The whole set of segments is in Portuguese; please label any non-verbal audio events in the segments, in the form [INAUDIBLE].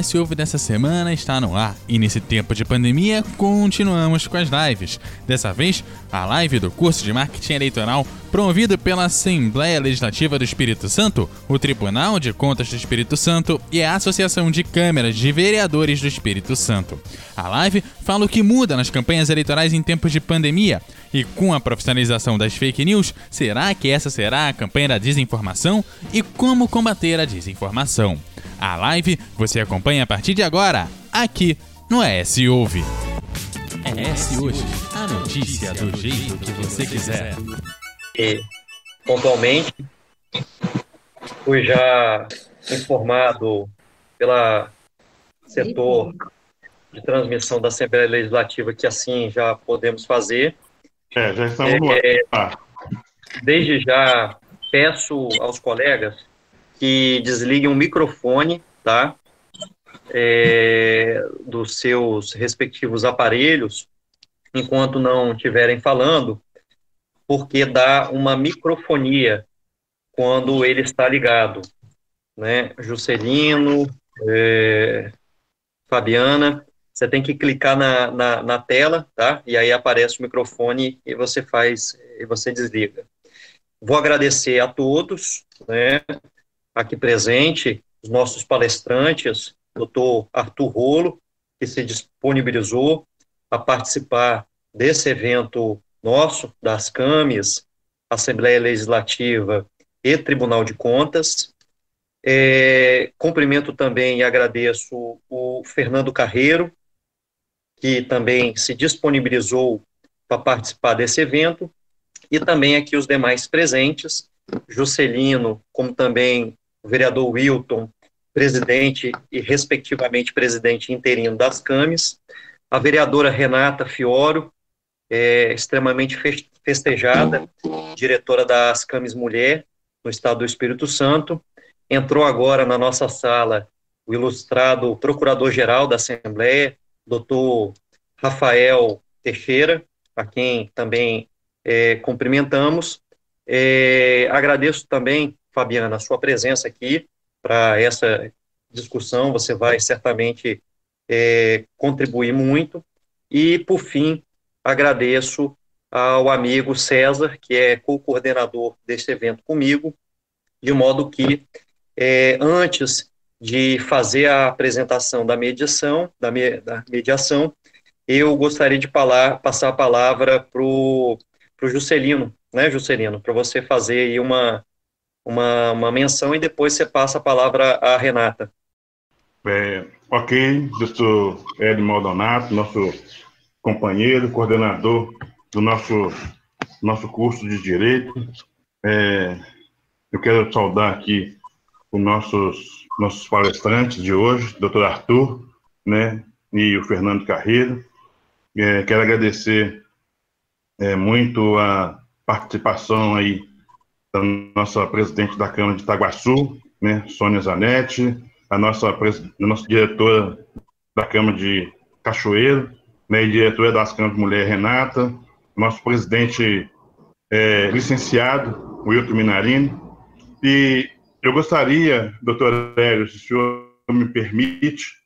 ES Ouve dessa semana está no ar e nesse tempo de pandemia continuamos com as lives. Dessa vez, a live do curso de marketing eleitoral promovido pela Assembleia Legislativa do Espírito Santo, o Tribunal de Contas do Espírito Santo e a Associação de Câmeras de Vereadores do Espírito Santo. A live fala o que muda nas campanhas eleitorais em tempos de pandemia e com a profissionalização das fake news, será que essa será a campanha da desinformação e como combater a desinformação? A live você acompanha a partir de agora, aqui no ES Ouve. ES Hoje, a notícia do jeito que você quiser. E, pontualmente, fui já informado pela setor de transmissão da Assembleia Legislativa que assim já podemos fazer. É, já estamos no é, ar. Desde já peço aos colegas que desliguem o microfone, tá? É, dos seus respectivos aparelhos, enquanto não estiverem falando, porque dá uma microfonia quando ele está ligado, né? Juscelino, é, Fabiana, você tem que clicar na, na, na, tela, tá? E aí aparece o microfone e você faz, e você desliga. Vou agradecer a todos, né? aqui presente, os nossos palestrantes, doutor Arthur Rolo, que se disponibilizou a participar desse evento nosso, das CAMES, Assembleia Legislativa e Tribunal de Contas. É, cumprimento também e agradeço o Fernando Carreiro, que também se disponibilizou para participar desse evento, e também aqui os demais presentes, Juscelino, como também o vereador Wilton, presidente e respectivamente presidente interino das CAMES, a vereadora Renata Fioro, é, extremamente festejada, diretora das CAMES Mulher, no estado do Espírito Santo, entrou agora na nossa sala o ilustrado procurador-geral da Assembleia, doutor Rafael Teixeira, a quem também é, cumprimentamos. É, agradeço também Fabiana, a sua presença aqui para essa discussão. Você vai certamente é, contribuir muito. E, por fim, agradeço ao amigo César, que é co-coordenador deste evento comigo, de modo que, é, antes de fazer a apresentação da mediação, da, me, da mediação, eu gostaria de falar, passar a palavra para o Juscelino, né, Juscelino, para você fazer aí uma, uma, uma menção e depois você passa a palavra à Renata. É, ok, doutor Ed Maldonato, nosso companheiro, coordenador do nosso, nosso curso de Direito. É, eu quero saudar aqui os nossos, nossos palestrantes de hoje, doutor Arthur, né, e o Fernando Carreiro. É, quero agradecer é, muito a participação aí da nossa presidente da Câmara de Itaguaçu, né, Sônia Zanetti, a nossa, a nossa diretora da Câmara de Cachoeiro, né, diretora das Câmaras de Mulher, Renata, nosso presidente é, licenciado, Wilton Minarini, e eu gostaria, doutor Hélio, se o senhor me permite,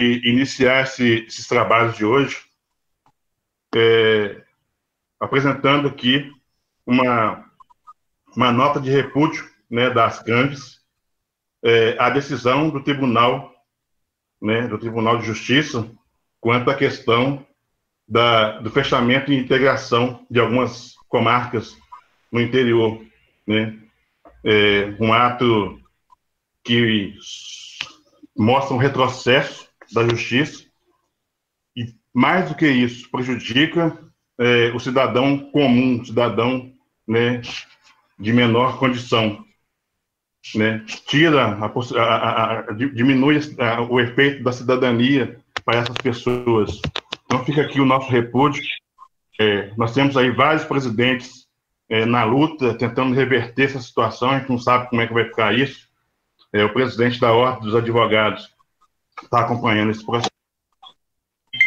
iniciar esse, esses trabalhos de hoje, é, apresentando aqui uma uma nota de repúdio né, das gangues é, à decisão do Tribunal, né, do Tribunal de Justiça quanto à questão da, do fechamento e integração de algumas comarcas no interior, né, é, um ato que mostra um retrocesso da justiça e mais do que isso prejudica é, o cidadão comum, o cidadão né, de menor condição. Né? Tira, a, a, a, diminui o efeito da cidadania para essas pessoas. Então fica aqui o nosso repúdio. É, nós temos aí vários presidentes é, na luta, tentando reverter essa situação, a gente não sabe como é que vai ficar isso. É, o presidente da Ordem dos Advogados está acompanhando esse processo.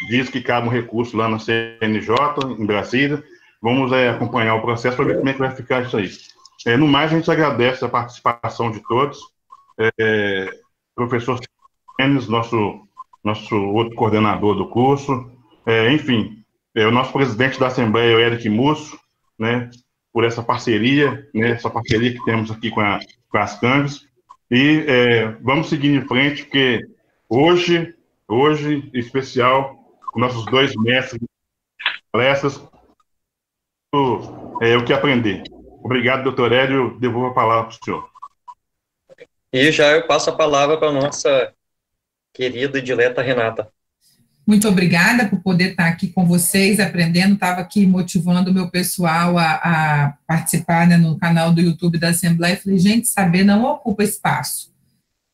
Diz que cabe um recurso lá na CNJ, em Brasília. Vamos é, acompanhar o processo para ver como é que vai ficar isso aí. É, no mais, a gente agradece a participação de todos. É, professor Enes, nosso, nosso outro coordenador do curso, é, enfim, é, o nosso presidente da Assembleia, o Eric Musso, né, por essa parceria, né, essa parceria que temos aqui com, a, com as Canves. E é, vamos seguir em frente, porque hoje, hoje, em especial, com nossos dois mestres palestras, é, o que aprender. Obrigado, doutor Hélio. Devolvo a palavra para o senhor. E já eu passo a palavra para a nossa querida e dileta Renata. Muito obrigada por poder estar aqui com vocês, aprendendo. Estava aqui motivando o meu pessoal a, a participar né, no canal do YouTube da Assembleia. Falei, gente, saber não ocupa espaço.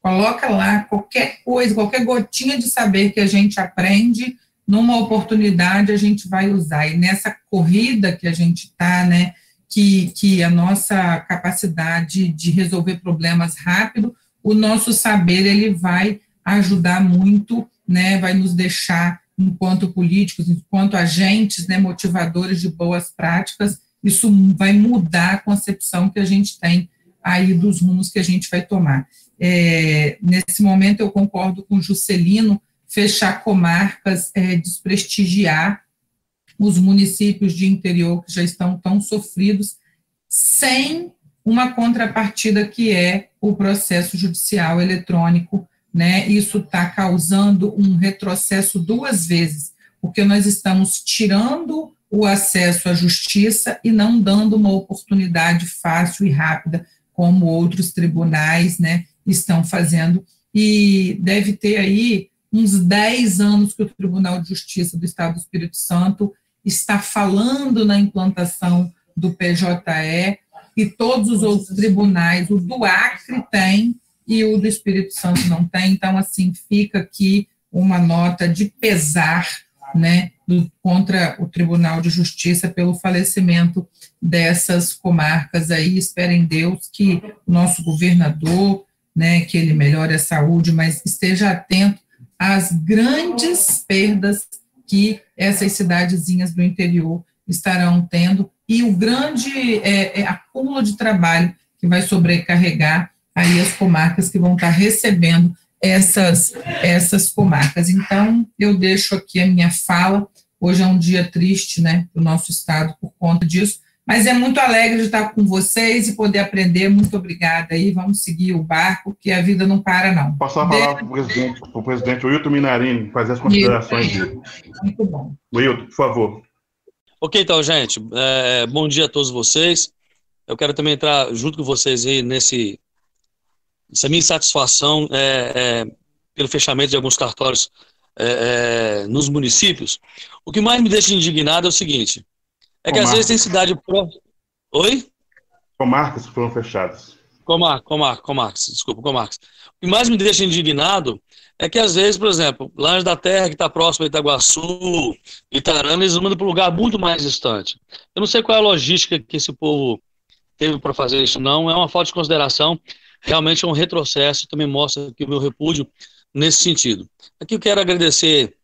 Coloca lá qualquer coisa, qualquer gotinha de saber que a gente aprende, numa oportunidade a gente vai usar. E nessa corrida que a gente está, né, que, que a nossa capacidade de resolver problemas rápido, o nosso saber ele vai ajudar muito né, vai nos deixar, enquanto políticos, enquanto agentes né, motivadores de boas práticas, isso vai mudar a concepção que a gente tem aí dos rumos que a gente vai tomar. É, nesse momento, eu concordo com Juscelino, fechar comarcas, é, desprestigiar os municípios de interior que já estão tão sofridos, sem uma contrapartida que é o processo judicial eletrônico né? Isso está causando um retrocesso duas vezes, porque nós estamos tirando o acesso à justiça e não dando uma oportunidade fácil e rápida, como outros tribunais, né, estão fazendo. E deve ter aí uns 10 anos que o Tribunal de Justiça do Estado do Espírito Santo está falando na implantação do PJE, e todos os outros tribunais, o do Acre tem, e o do Espírito Santo não tem. Então, assim, fica aqui uma nota de pesar, né, do, contra o Tribunal de Justiça pelo falecimento dessas comarcas aí. Espero em Deus que o nosso governador, né, que ele melhore a saúde, mas esteja atento às grandes perdas que essas cidadezinhas do interior estarão tendo e o grande é, é, acúmulo de trabalho que vai sobrecarregar aí as comarcas que vão estar recebendo essas, essas comarcas. Então, eu deixo aqui a minha fala. Hoje é um dia triste, né, para o nosso estado por conta disso, mas é muito alegre de estar com vocês e poder aprender. Muito obrigada aí. Vamos seguir o barco, que a vida não para, não. Passar a palavra para o presidente, para o presidente Wilton Minarini, fazer as considerações dele. Muito bom. Wilton, por favor. Ok, então, gente. É, bom dia a todos vocês. Eu quero também entrar junto com vocês aí nesse essa minha insatisfação é, é, pelo fechamento de alguns cartórios é, é, nos municípios, o que mais me deixa indignado é o seguinte: é que às vezes tem cidade próxima. Oi? Comarcas que foram fechadas. Comar, comar, comarcas, desculpa, comarcas. O que mais me deixa indignado é que às vezes, por exemplo, Lange da Terra, que está próximo a Itaguaçu, Itarana, eles mandam para um lugar muito mais distante. Eu não sei qual é a logística que esse povo teve para fazer isso, não. É uma falta de consideração realmente é um retrocesso, também mostra aqui o meu repúdio nesse sentido. Aqui eu quero agradecer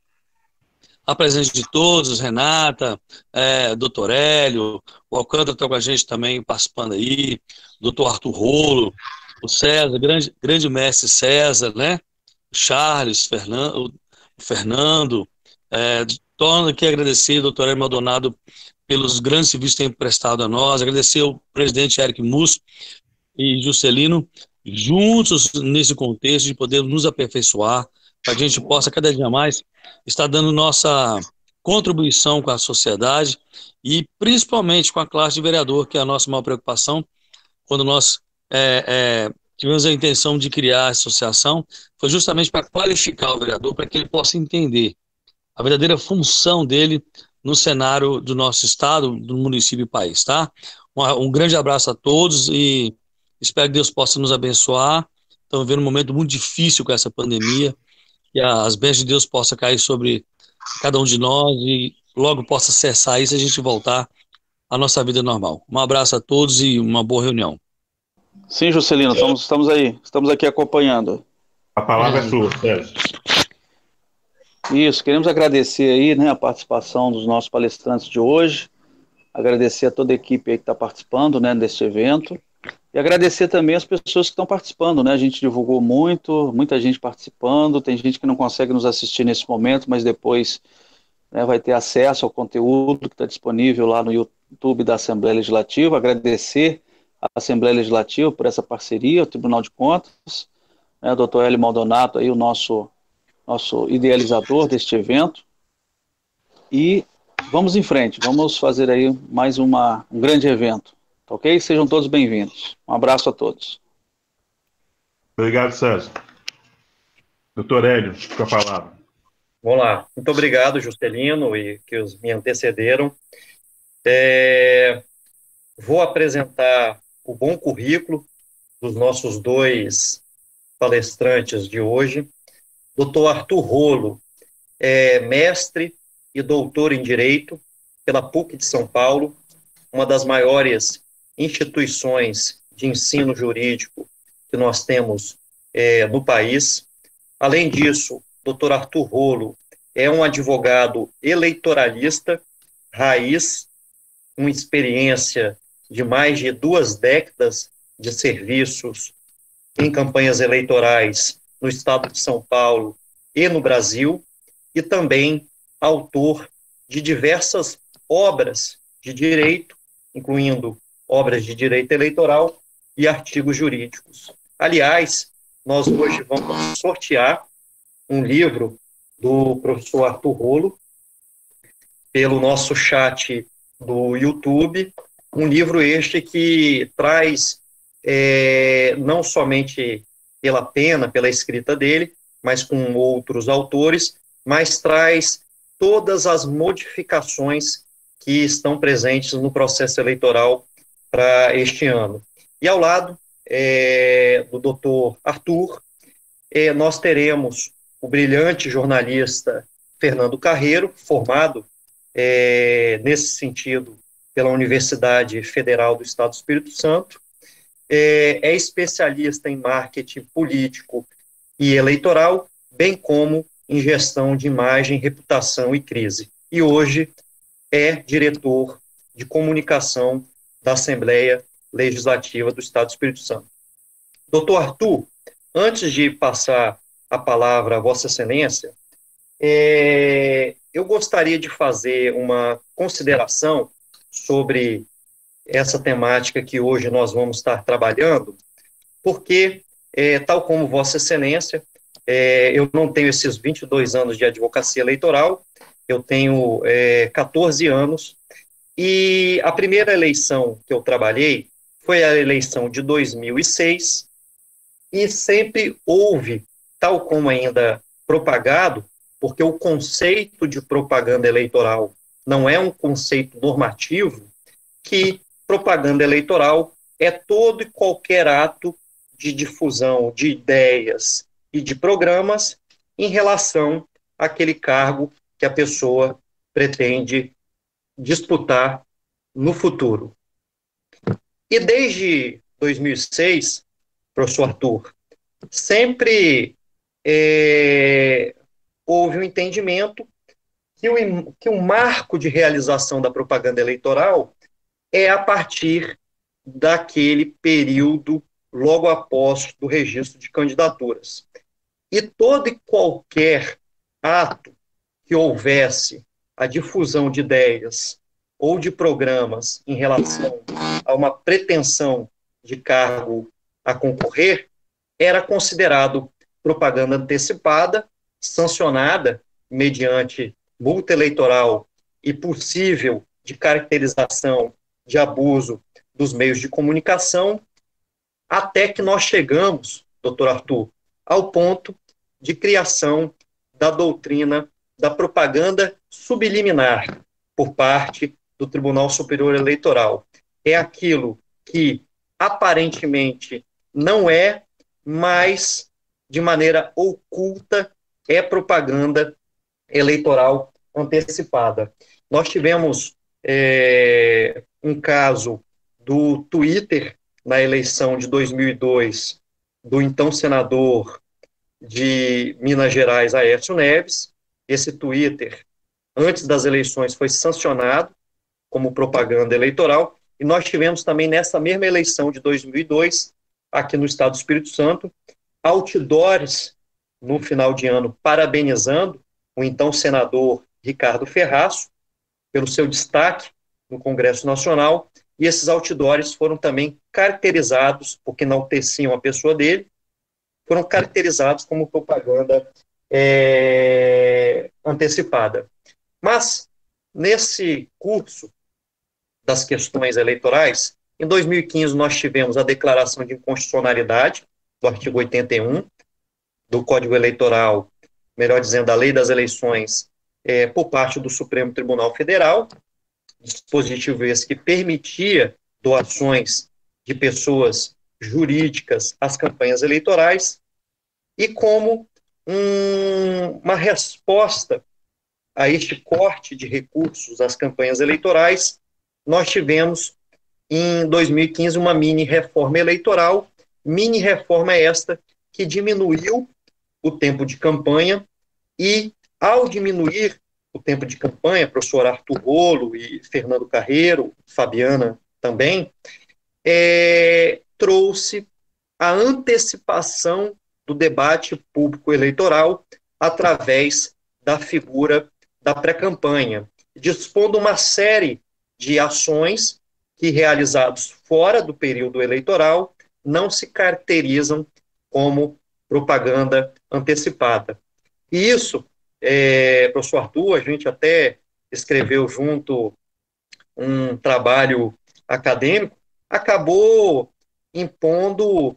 a presença de todos, Renata, é, doutor Hélio, o Alcântara está com a gente também participando aí, doutor Arthur Rolo, o César, grande, grande mestre César, né? Charles, Fernando, Fernando, é, torno aqui agradecer, doutor Hélio Maldonado, pelos grandes serviços que tem prestado a nós, agradecer ao presidente Eric Musso e Juscelino juntos nesse contexto de poder nos aperfeiçoar, para que a gente possa cada dia mais estar dando nossa contribuição com a sociedade e principalmente com a classe de vereador, que é a nossa maior preocupação, quando nós é, é, tivemos a intenção de criar a associação, foi justamente para qualificar o vereador, para que ele possa entender a verdadeira função dele no cenário do nosso estado, do município e país, tá? Um, um grande abraço a todos e Espero que Deus possa nos abençoar. Estamos vivendo um momento muito difícil com essa pandemia. Que as bênçãos de Deus possam cair sobre cada um de nós e logo possa cessar isso e a gente voltar à nossa vida normal. Um abraço a todos e uma boa reunião. Sim, Juscelino, estamos, estamos aí, estamos aqui acompanhando. A palavra é sua, Sérgio. Isso, queremos agradecer aí né, a participação dos nossos palestrantes de hoje, agradecer a toda a equipe aí que está participando né, deste evento E agradecer também as pessoas que estão participando, né? A gente divulgou muito, muita gente participando, tem gente que não consegue nos assistir nesse momento, mas depois né, vai ter acesso ao conteúdo que está disponível lá no YouTube da Assembleia Legislativa. Agradecer à Assembleia Legislativa por essa parceria, o Tribunal de Contas, né, o doutor Hélio Maldonato, aí, o nosso, nosso idealizador deste evento. E vamos em frente, vamos fazer aí mais uma, um grande evento. Ok? Sejam todos bem-vindos. Um abraço a todos. Obrigado, César. Doutor Hélio, com a palavra. Vamos lá. Muito obrigado, Juscelino, e que os me antecederam. É, vou apresentar o bom currículo dos nossos dois palestrantes de hoje. Doutor Arthur Rolo é mestre e doutor em Direito pela PUC de São Paulo, uma das maiores instituições de ensino jurídico que nós temos é, no país. Além disso, doutor Arthur Rolo é um advogado eleitoralista, raiz, com experiência de mais de duas décadas de serviços em campanhas eleitorais no estado de São Paulo e no Brasil, e também autor de diversas obras de direito, incluindo obras de direito eleitoral e artigos jurídicos. Aliás, nós hoje vamos sortear um livro do professor Arthur Rolo pelo nosso chat do YouTube, um livro este que traz é, não somente pela pena, pela escrita dele, mas com outros autores, mas traz todas as modificações que estão presentes no processo eleitoral para este ano. E ao lado é, do doutor Arthur, é, nós teremos o brilhante jornalista Fernando Carreiro, formado é, nesse sentido pela Universidade Federal do Estado do Espírito Santo, é, é especialista em marketing político e eleitoral, bem como em gestão de imagem, reputação e crise. E hoje é diretor de comunicação da Assembleia Legislativa do Estado do Espírito Santo. Doutor Arthur, antes de passar a palavra a Vossa Excelência, é, eu gostaria de fazer uma consideração sobre essa temática que hoje nós vamos estar trabalhando, porque, é, tal como Vossa Excelência, é, eu não tenho esses 22 anos de advocacia eleitoral, eu tenho é, 14 anos e a primeira eleição que eu trabalhei foi a eleição de 2006, e sempre houve, tal como ainda propagado, porque o conceito de propaganda eleitoral não é um conceito normativo, que propaganda eleitoral é todo e qualquer ato de difusão de ideias e de programas em relação àquele cargo que a pessoa pretende disputar no futuro. E desde 2006, professor Arthur, sempre é, houve um entendimento que o, que o marco de realização da propaganda eleitoral é a partir daquele período logo após do registro de candidaturas. E todo e qualquer ato que houvesse a difusão de ideias ou de programas em relação a uma pretensão de cargo a concorrer, era considerado propaganda antecipada, sancionada mediante multa eleitoral e possível de caracterização de abuso dos meios de comunicação, até que nós chegamos, doutor Arthur, ao ponto de criação da doutrina da propaganda subliminar por parte do Tribunal Superior Eleitoral. É aquilo que aparentemente não é, mas de maneira oculta é propaganda eleitoral antecipada. Nós tivemos é, um caso do Twitter na eleição de 2002 do então senador de Minas Gerais, Aécio Neves, esse Twitter, antes das eleições, foi sancionado como propaganda eleitoral, e nós tivemos também nessa mesma eleição de 2002, aqui no estado do Espírito Santo, outdoors no final de ano parabenizando o então senador Ricardo Ferraço pelo seu destaque no Congresso Nacional, e esses outdoors foram também caracterizados, porque não teciam a pessoa dele, foram caracterizados como propaganda é, antecipada. Mas, nesse curso das questões eleitorais, em 2015 nós tivemos a declaração de inconstitucionalidade do artigo 81 do Código Eleitoral, melhor dizendo, a Lei das Eleições, é, por parte do Supremo Tribunal Federal, dispositivo esse que permitia doações de pessoas jurídicas às campanhas eleitorais, e como um, uma resposta a este corte de recursos às campanhas eleitorais, nós tivemos em 2015 uma mini reforma eleitoral, mini reforma esta que diminuiu o tempo de campanha e, ao diminuir o tempo de campanha, professor Arthur Rolo e Fernando Carreiro, Fabiana também, é, trouxe a antecipação do debate público eleitoral através da figura da pré-campanha, dispondo uma série de ações que, realizados fora do período eleitoral, não se caracterizam como propaganda antecipada. E isso, é, professor Arthur, a gente até escreveu junto um trabalho acadêmico, acabou impondo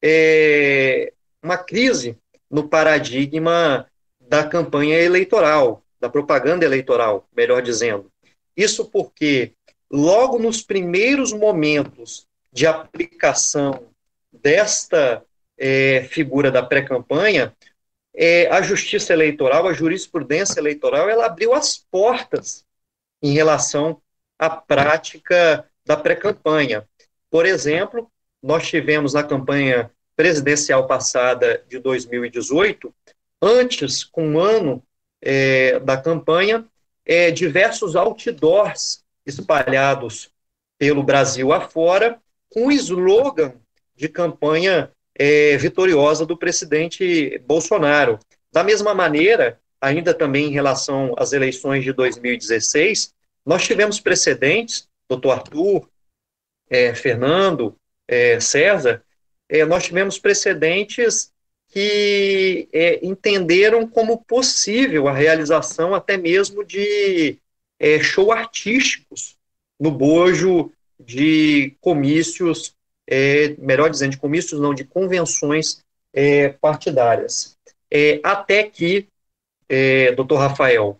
é, uma crise no paradigma da campanha eleitoral, da propaganda eleitoral, melhor dizendo. Isso porque, logo nos primeiros momentos de aplicação desta é, figura da pré-campanha, é, a justiça eleitoral, a jurisprudência eleitoral, ela abriu as portas em relação à prática da pré-campanha. Por exemplo, nós tivemos na campanha presidencial passada de 2018, antes, com um ano é, da campanha, é, diversos outdoors espalhados pelo Brasil afora, com o slogan de campanha é, vitoriosa do presidente Bolsonaro. Da mesma maneira, ainda também em relação às eleições de 2016, nós tivemos precedentes, doutor Arthur, é, Fernando, é, César, é, nós tivemos precedentes que é, entenderam como possível a realização até mesmo de é, show artísticos no bojo de comícios, é, melhor dizendo, de comícios não, de convenções é, partidárias. É, até que, é, doutor Rafael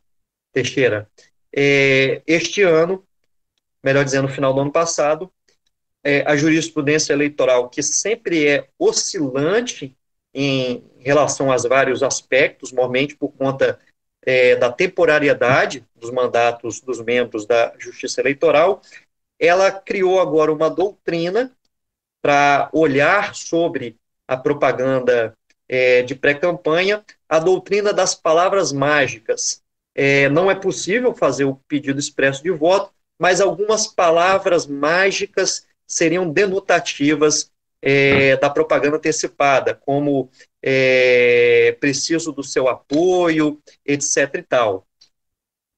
Teixeira, este ano, melhor dizendo, no final do ano passado, é, a jurisprudência eleitoral, que sempre é oscilante em relação aos vários aspectos, normalmente por conta é, da temporariedade dos mandatos dos membros da Justiça Eleitoral, ela criou agora uma doutrina para olhar sobre a propaganda é, de pré-campanha, a doutrina das palavras mágicas. É, não é possível fazer o pedido expresso de voto, mas algumas palavras mágicas seriam denotativas é, da propaganda antecipada, como é, preciso do seu apoio, etc. e tal.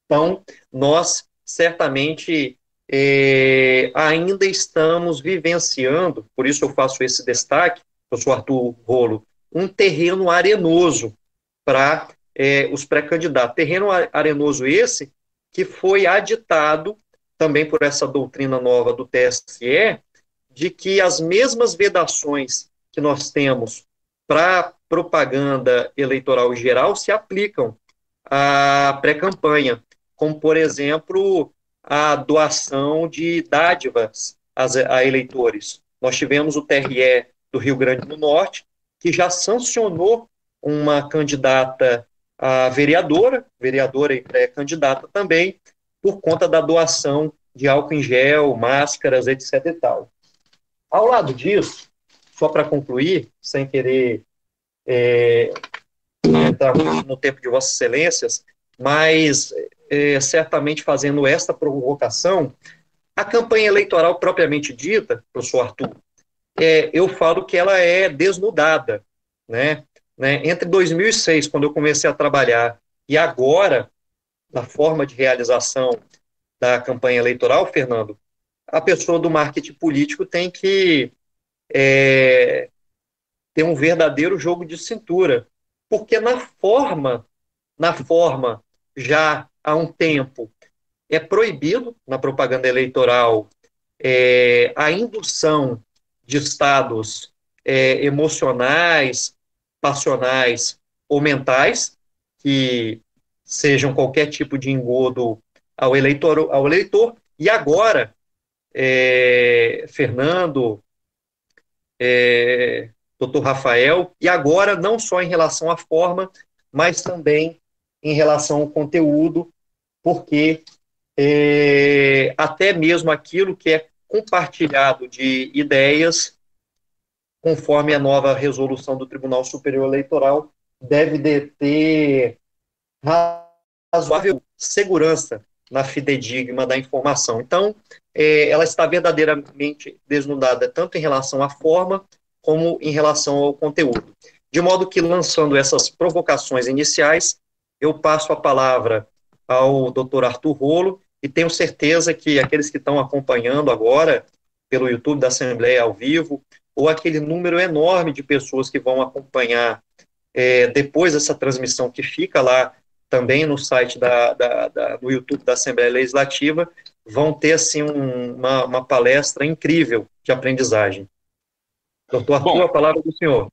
Então, nós certamente é, ainda estamos vivenciando, por isso eu faço esse destaque, professor Arthur Rolo, um terreno arenoso para é, os pré-candidatos. Terreno arenoso esse que foi aditado também por essa doutrina nova do TSE, de que as mesmas vedações que nós temos para propaganda eleitoral geral se aplicam à pré-campanha, como, por exemplo, a doação de dádivas a eleitores. Nós tivemos o TRE do Rio Grande do Norte, que já sancionou uma candidata a vereadora, vereadora e pré-candidata também, por conta da doação de álcool em gel, máscaras, etc. e tal. Ao lado disso, só para concluir, sem querer é, entrar no tempo de Vossas Excelências, mas é, certamente fazendo esta provocação, A campanha eleitoral propriamente dita, professor Arthur, é, eu falo que ela é desnudada, né? né? Entre 2006, quando eu comecei a trabalhar, e agora, na forma de realização da campanha eleitoral, Fernando, a pessoa do marketing político tem que é, ter um verdadeiro jogo de cintura, porque na forma, na forma, já há um tempo, é proibido na propaganda eleitoral é, a indução de estados é, emocionais, passionais ou mentais, que sejam qualquer tipo de engodo ao eleitor, ao eleitor. E agora, é, Fernando, é, doutor Rafael, e agora não só em relação à forma, mas também em relação ao conteúdo, porque é, até mesmo aquilo que é compartilhado de ideias, conforme a nova resolução do Tribunal Superior Eleitoral, deve de ter razoável segurança na fidedigma da informação. Então, é, ela está verdadeiramente desnudada tanto em relação à forma como em relação ao conteúdo. De modo que, lançando essas provocações iniciais, eu passo a palavra ao doutor Arthur Rolo, e tenho certeza que aqueles que estão acompanhando agora pelo YouTube da Assembleia ao vivo, ou aquele número enorme de pessoas que vão acompanhar é, depois dessa transmissão que fica lá também no site da, da, da no YouTube da Assembleia Legislativa, vão ter assim um, uma, uma, palestra incrível de aprendizagem. Doutor Arthur, Bom, a palavra do senhor.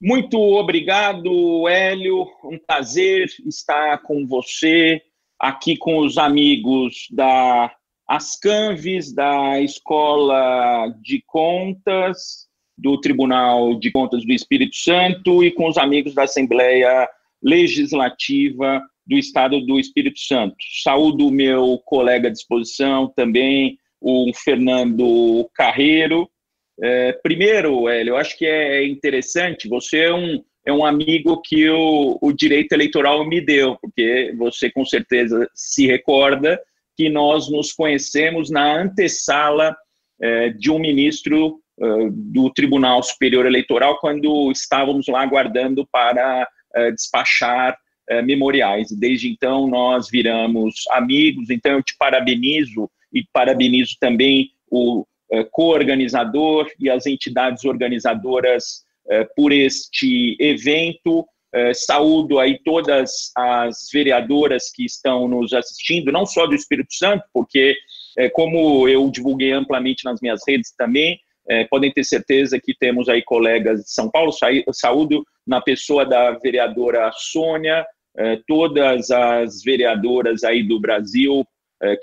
Muito obrigado, Hélio. Um prazer estar com você aqui com os amigos da Ascanves, da Escola de Contas, do Tribunal de Contas do Espírito Santo e com os amigos da Assembleia Legislativa do Estado do Espírito Santo. Saúdo o meu colega de exposição também, o Fernando Carreiro. É, primeiro, Hélio, eu acho que é interessante, você é um, é um amigo que o, o direito eleitoral me deu, porque você com certeza se recorda que nós nos conhecemos na antessala é, de um ministro é, do Tribunal Superior Eleitoral, quando estávamos lá aguardando para despachar é, memoriais. Desde então, nós viramos amigos, então eu te parabenizo e parabenizo também o é, co-organizador e as entidades organizadoras eh, por este evento. Eh, saúdo aí todas as vereadoras que estão nos assistindo, não só do Espírito Santo, porque, eh, como eu divulguei amplamente nas minhas redes também, podem ter certeza que temos aí colegas de São Paulo. Saúdo na pessoa da vereadora Sônia, todas as vereadoras aí do Brasil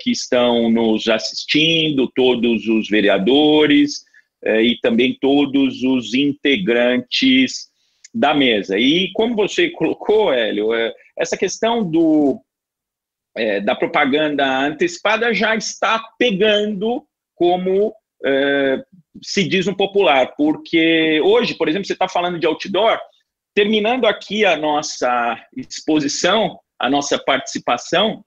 que estão nos assistindo, todos os vereadores, é, e também todos os integrantes da mesa. E como você [LAUGHS] colocou, Hélio, é, essa questão do, é, da propaganda antecipada já está pegando como é, se diz no popular, porque hoje, por exemplo, você está falando de outdoor, terminando aqui a nossa exposição, a nossa participação,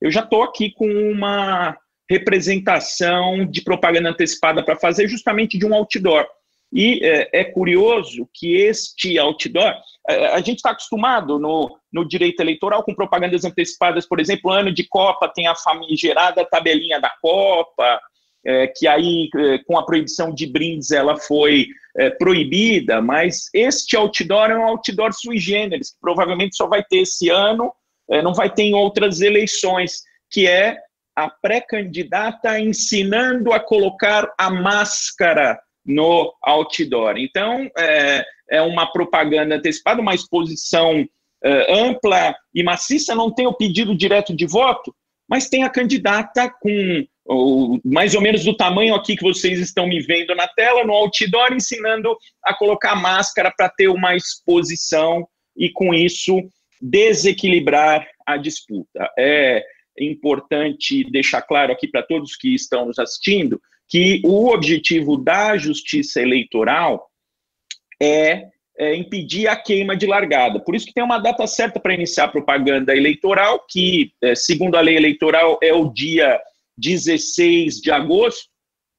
eu já estou aqui com uma representação de propaganda antecipada para fazer justamente de um outdoor. E é, é curioso que este outdoor, a, gente está acostumado no, no direito eleitoral com propagandas antecipadas, por exemplo, ano de Copa tem a famigerada tabelinha da Copa, é, que aí é, com a proibição de brindes ela foi é, proibida, mas este outdoor é um outdoor sui generis, que provavelmente só vai ter esse ano, é, não vai ter em outras eleições, que é a pré-candidata ensinando a colocar a máscara no outdoor. Então, é, é uma propaganda antecipada, uma exposição é, ampla e maciça, não tem o pedido direto de voto, mas tem a candidata com mais ou menos do tamanho aqui que vocês estão me vendo na tela, no outdoor, ensinando a colocar máscara para ter uma exposição e, com isso, desequilibrar a disputa. É, importante deixar claro aqui para todos que estão nos assistindo que o objetivo da justiça eleitoral é, é, impedir a queima de largada. Por isso que tem uma data certa para iniciar a propaganda eleitoral, que, é, segundo a lei eleitoral, é o dia 16 de agosto,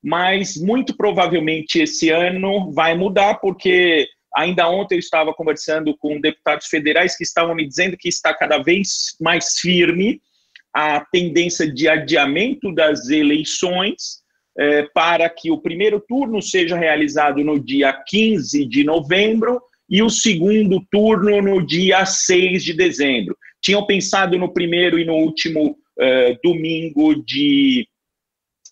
mas muito provavelmente esse ano vai mudar, porque ainda ontem eu estava conversando com deputados federais que estavam me dizendo que está cada vez mais firme a tendência de adiamento das eleições eh, para que o primeiro turno seja realizado no dia 15 de novembro e o segundo turno no dia 6 de dezembro. Tinham pensado no primeiro e no último domingo de.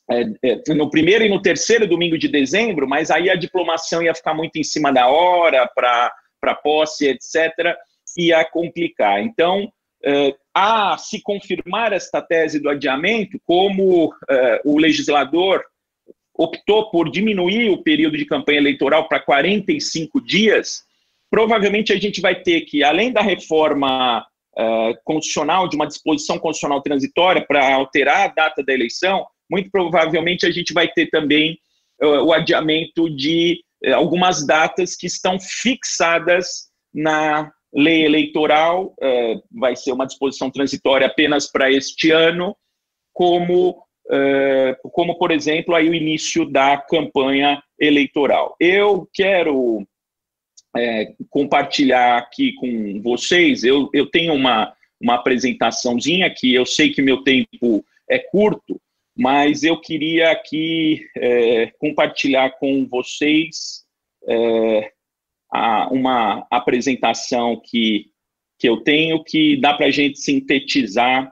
Eh, no primeiro e no terceiro domingo de dezembro, mas aí a diplomação ia ficar muito em cima da hora para posse, etc., ia complicar. Então, a se confirmar esta tese do adiamento, como o legislador optou por diminuir o período de campanha eleitoral para 45 dias, provavelmente a gente vai ter que, além da reforma uh, constitucional, de uma disposição constitucional transitória para alterar a data da eleição, muito provavelmente a gente vai ter também uh, o adiamento de uh, algumas datas que estão fixadas na lei eleitoral, vai ser uma disposição transitória apenas para este ano, como como, por exemplo, aí o início da campanha eleitoral. Eu quero é, compartilhar aqui com vocês, eu, eu tenho uma, uma apresentaçãozinha que eu sei que meu tempo é curto, mas eu queria aqui é, compartilhar com vocês é, a, uma apresentação que, que eu tenho que dá para a gente sintetizar.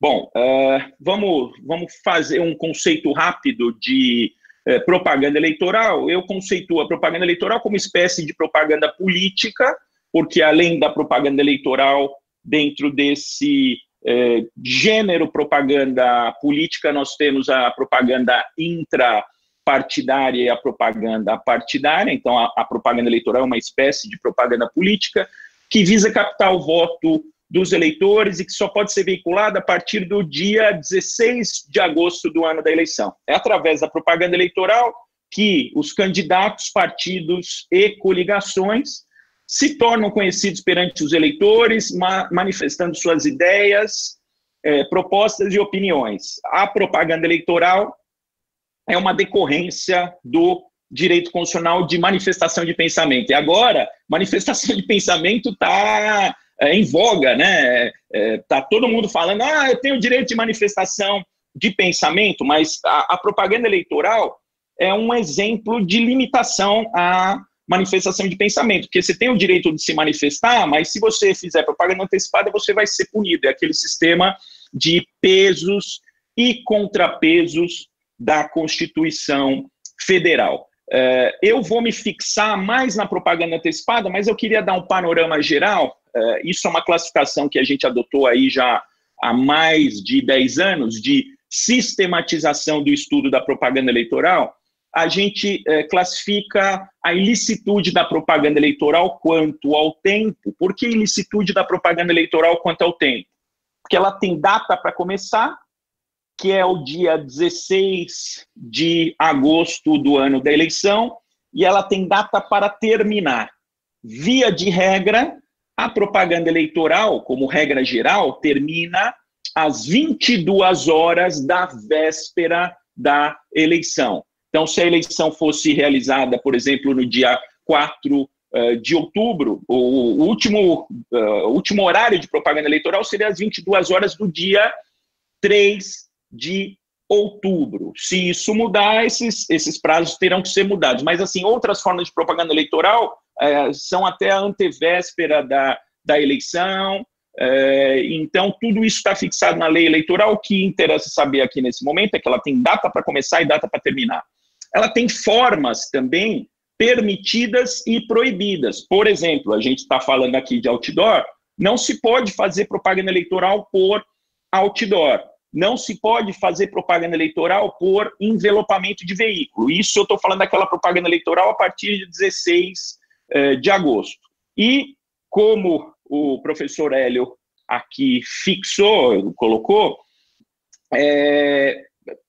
Bom, uh, vamos, vamos fazer um conceito rápido de uh, propaganda eleitoral. Eu conceituo a propaganda eleitoral como espécie de propaganda política, porque além da propaganda eleitoral, dentro desse uh, gênero propaganda política, nós temos a propaganda intrapartidária e a propaganda partidária. Então, a, a propaganda eleitoral é uma espécie de propaganda política que visa captar o voto dos eleitores e que só pode ser veiculada a partir do dia 16 de agosto do ano da eleição. É através da propaganda eleitoral que os candidatos, partidos e coligações se tornam conhecidos perante os eleitores, ma manifestando suas ideias, eh, propostas e opiniões. A propaganda eleitoral é uma decorrência do direito constitucional de manifestação de pensamento. E agora, manifestação de pensamento está é, em voga, né? É, tá todo mundo falando, ah, eu tenho direito de manifestação de pensamento, mas a, a propaganda eleitoral é um exemplo de limitação à manifestação de pensamento, porque você tem o direito de se manifestar, mas se você fizer propaganda antecipada, você vai ser punido. É aquele sistema de pesos e contrapesos da Constituição Federal. É, eu vou me fixar mais na propaganda antecipada, mas eu queria dar um panorama geral Uh, isso é uma classificação que a gente adotou aí já há mais de 10 anos, de sistematização do estudo da propaganda eleitoral. A gente uh, classifica a ilicitude da propaganda eleitoral quanto ao tempo. Por que ilicitude da propaganda eleitoral quanto ao tempo? Porque ela tem data para começar, que é o dia 16 de agosto do ano da eleição, e ela tem data para terminar. Via de regra, a propaganda eleitoral, como regra geral, termina às 22 horas da véspera da eleição. Então, se a eleição fosse realizada, por exemplo, no dia 4 uh, eh, de outubro, o último, uh, último horário de propaganda eleitoral seria às 22 horas do dia 3 de outubro. Se isso mudar, esses, esses prazos terão que ser mudados. Mas, assim, outras formas de propaganda eleitoral é, são até a antevéspera da, da eleição. É, então, tudo isso está fixado na lei eleitoral. O que interessa saber aqui nesse momento é que ela tem data para começar e data para terminar. Ela tem formas também permitidas e proibidas. Por exemplo, a gente está falando aqui de outdoor, não se pode fazer propaganda eleitoral por outdoor. Não se pode fazer propaganda eleitoral por envelopamento de veículo. Isso eu estou falando daquela propaganda eleitoral a partir de 16 eh, de agosto. E, como o professor Hélio aqui fixou, colocou, é,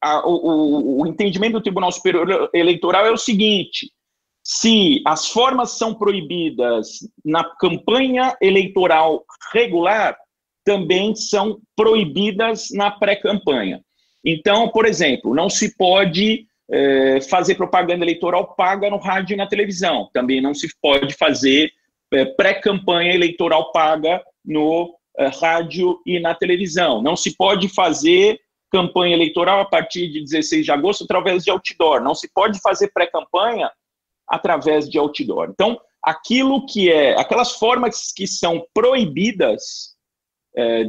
a, o, o entendimento do Tribunal Superior Eleitoral é o seguinte: se as formas são proibidas na campanha eleitoral regular, também são proibidas na pré-campanha. Então, por exemplo, não se pode é, fazer propaganda eleitoral paga no rádio e na televisão. Também não se pode fazer é, pré-campanha eleitoral paga no é, rádio e na televisão. Não se pode fazer campanha eleitoral a partir de 16 de agosto através de outdoor. Não se pode fazer pré-campanha através de outdoor. Então, aquilo que é, aquelas formas que são proibidas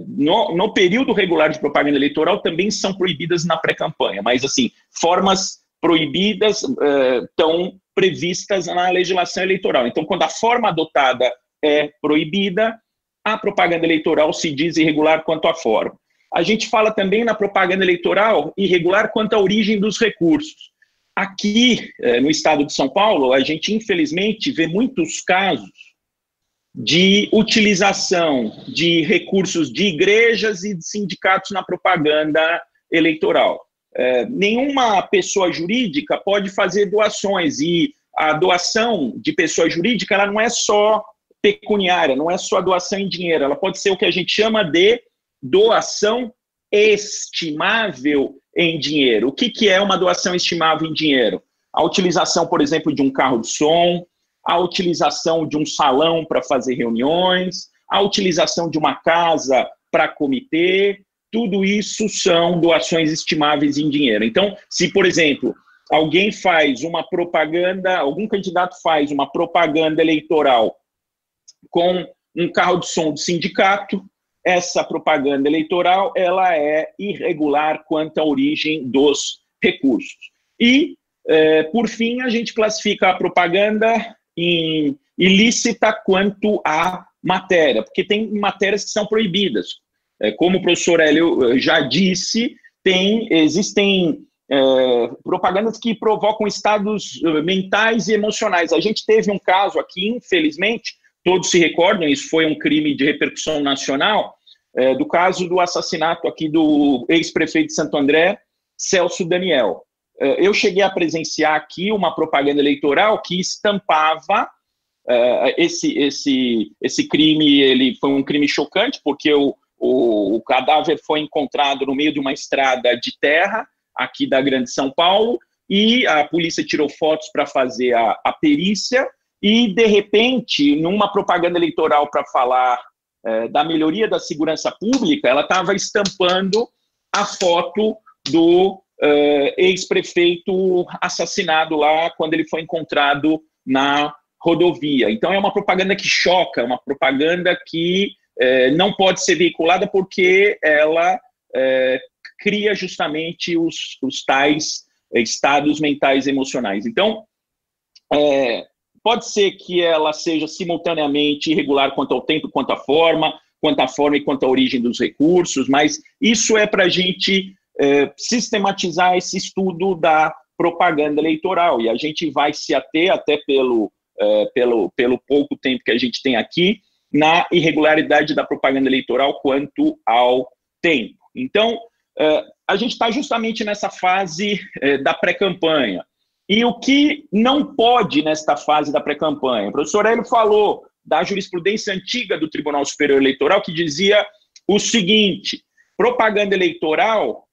no, no, período regular de propaganda eleitoral também são proibidas na pré-campanha, mas assim, formas proibidas estão é, previstas na legislação eleitoral. Então, quando a forma adotada é proibida, a propaganda eleitoral se diz irregular quanto à forma. A gente fala também na propaganda eleitoral irregular quanto à origem dos recursos. Aqui, é, no estado de São Paulo, a gente infelizmente vê muitos casos de utilização de recursos de igrejas e de sindicatos na propaganda eleitoral. É, nenhuma pessoa jurídica pode fazer doações e a doação de pessoa jurídica ela não é só pecuniária, não é só doação em dinheiro, ela pode ser o que a gente chama de doação estimável em dinheiro. O que, que é uma doação estimável em dinheiro? A utilização, por exemplo, de um carro de som, a utilização de um salão para fazer reuniões, a utilização de uma casa para comitê, tudo isso são doações estimáveis em dinheiro. Então, se, por exemplo, alguém faz uma propaganda, algum candidato faz uma propaganda eleitoral com um carro de som do sindicato, essa propaganda eleitoral ela é irregular quanto à origem dos recursos. E, eh, por fim, a gente classifica a propaganda em ilícita quanto à matéria, porque tem matérias que são proibidas. É, como o professor Hélio eh, já disse, tem, existem é, propagandas que provocam estados eh, mentais e emocionais. A gente teve um caso aqui, infelizmente, todos se recordam, isso foi um crime de repercussão nacional, é, do caso do assassinato aqui do ex-prefeito de Santo André, Celso Daniel. É, eu cheguei a presenciar aqui uma propaganda eleitoral que estampava uh, esse, esse, esse crime, ele foi um crime chocante, porque o, o, o, cadáver foi encontrado no meio de uma estrada de terra, aqui da Grande São Paulo, e a polícia tirou fotos para fazer a, a, perícia, e, de repente, numa propaganda eleitoral para falar uh, da melhoria da segurança pública, ela estava estampando a foto do uh, ex-prefeito assassinado lá quando ele foi encontrado na rodovia. Então é uma propaganda que choca, uma propaganda que uh, não pode ser veiculada porque ela uh, cria justamente os, os tais estados mentais emocionais. Então, pode ser que ela seja simultaneamente irregular quanto ao tempo, quanto à forma, quanto à forma e quanto à origem dos recursos, mas isso é para a gente é, sistematizar esse estudo da propaganda eleitoral. E a gente vai se ater, até pelo, é, pelo, pelo pouco tempo que a gente tem aqui, na irregularidade da propaganda eleitoral quanto ao tempo. Então, é, a gente está justamente nessa fase é, da pré-campanha. E o que não pode nesta fase da pré-campanha? O professor Hélio falou da jurisprudência antiga do Tribunal Superior Eleitoral, que dizia o seguinte: propaganda eleitoral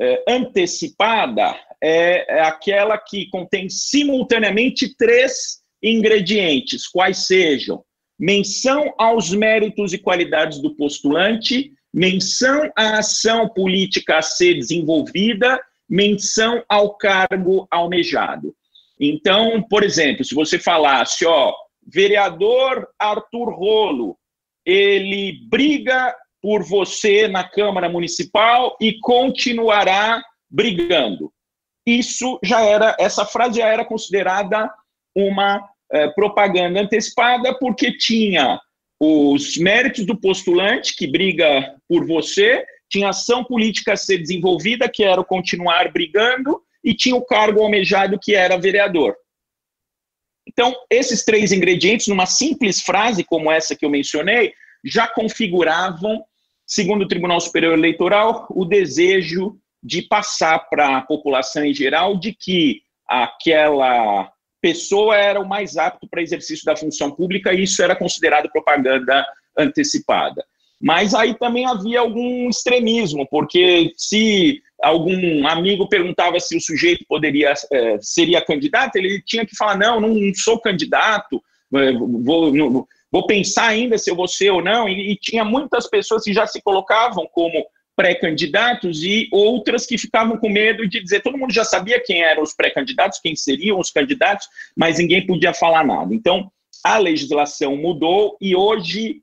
é, antecipada é, é aquela que contém simultaneamente três ingredientes, quais sejam menção aos méritos e qualidades do postulante, menção à ação política a ser desenvolvida, menção ao cargo almejado. Então, por exemplo, se você falasse, ó, vereador Arthur Rolo, ele briga por você na Câmara Municipal e continuará brigando. Isso já era, essa frase já era considerada uma eh, propaganda antecipada, porque tinha os méritos do postulante, que briga por você, tinha ação política a ser desenvolvida, que era continuar brigando, e tinha o cargo almejado, que era vereador. Então, esses três ingredientes, numa simples frase como essa que eu mencionei, já configuravam, segundo o Tribunal Superior Eleitoral, o desejo de passar para a população em geral de que aquela pessoa era o mais apto para exercício da função pública e isso era considerado propaganda antecipada. Mas aí também havia algum extremismo, porque se algum amigo perguntava se o sujeito poderia é, seria candidato, ele tinha que falar não, não sou candidato, é, vou, vou pensar ainda se eu vou ser ou não. E, e tinha muitas pessoas que já se colocavam como pré-candidatos e outras que ficavam com medo de dizer, todo mundo já sabia quem eram os pré-candidatos, quem seriam os candidatos, mas ninguém podia falar nada. Então, a legislação mudou e hoje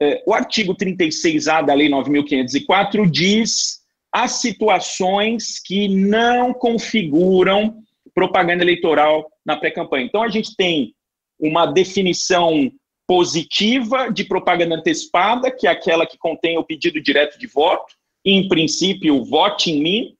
é, o artigo 36A da Lei 9.504 diz as situações que não configuram propaganda eleitoral na pré-campanha. Então, a gente tem uma definição positiva de propaganda antecipada, que é aquela que contém o pedido direto de voto, em princípio, vote em mim,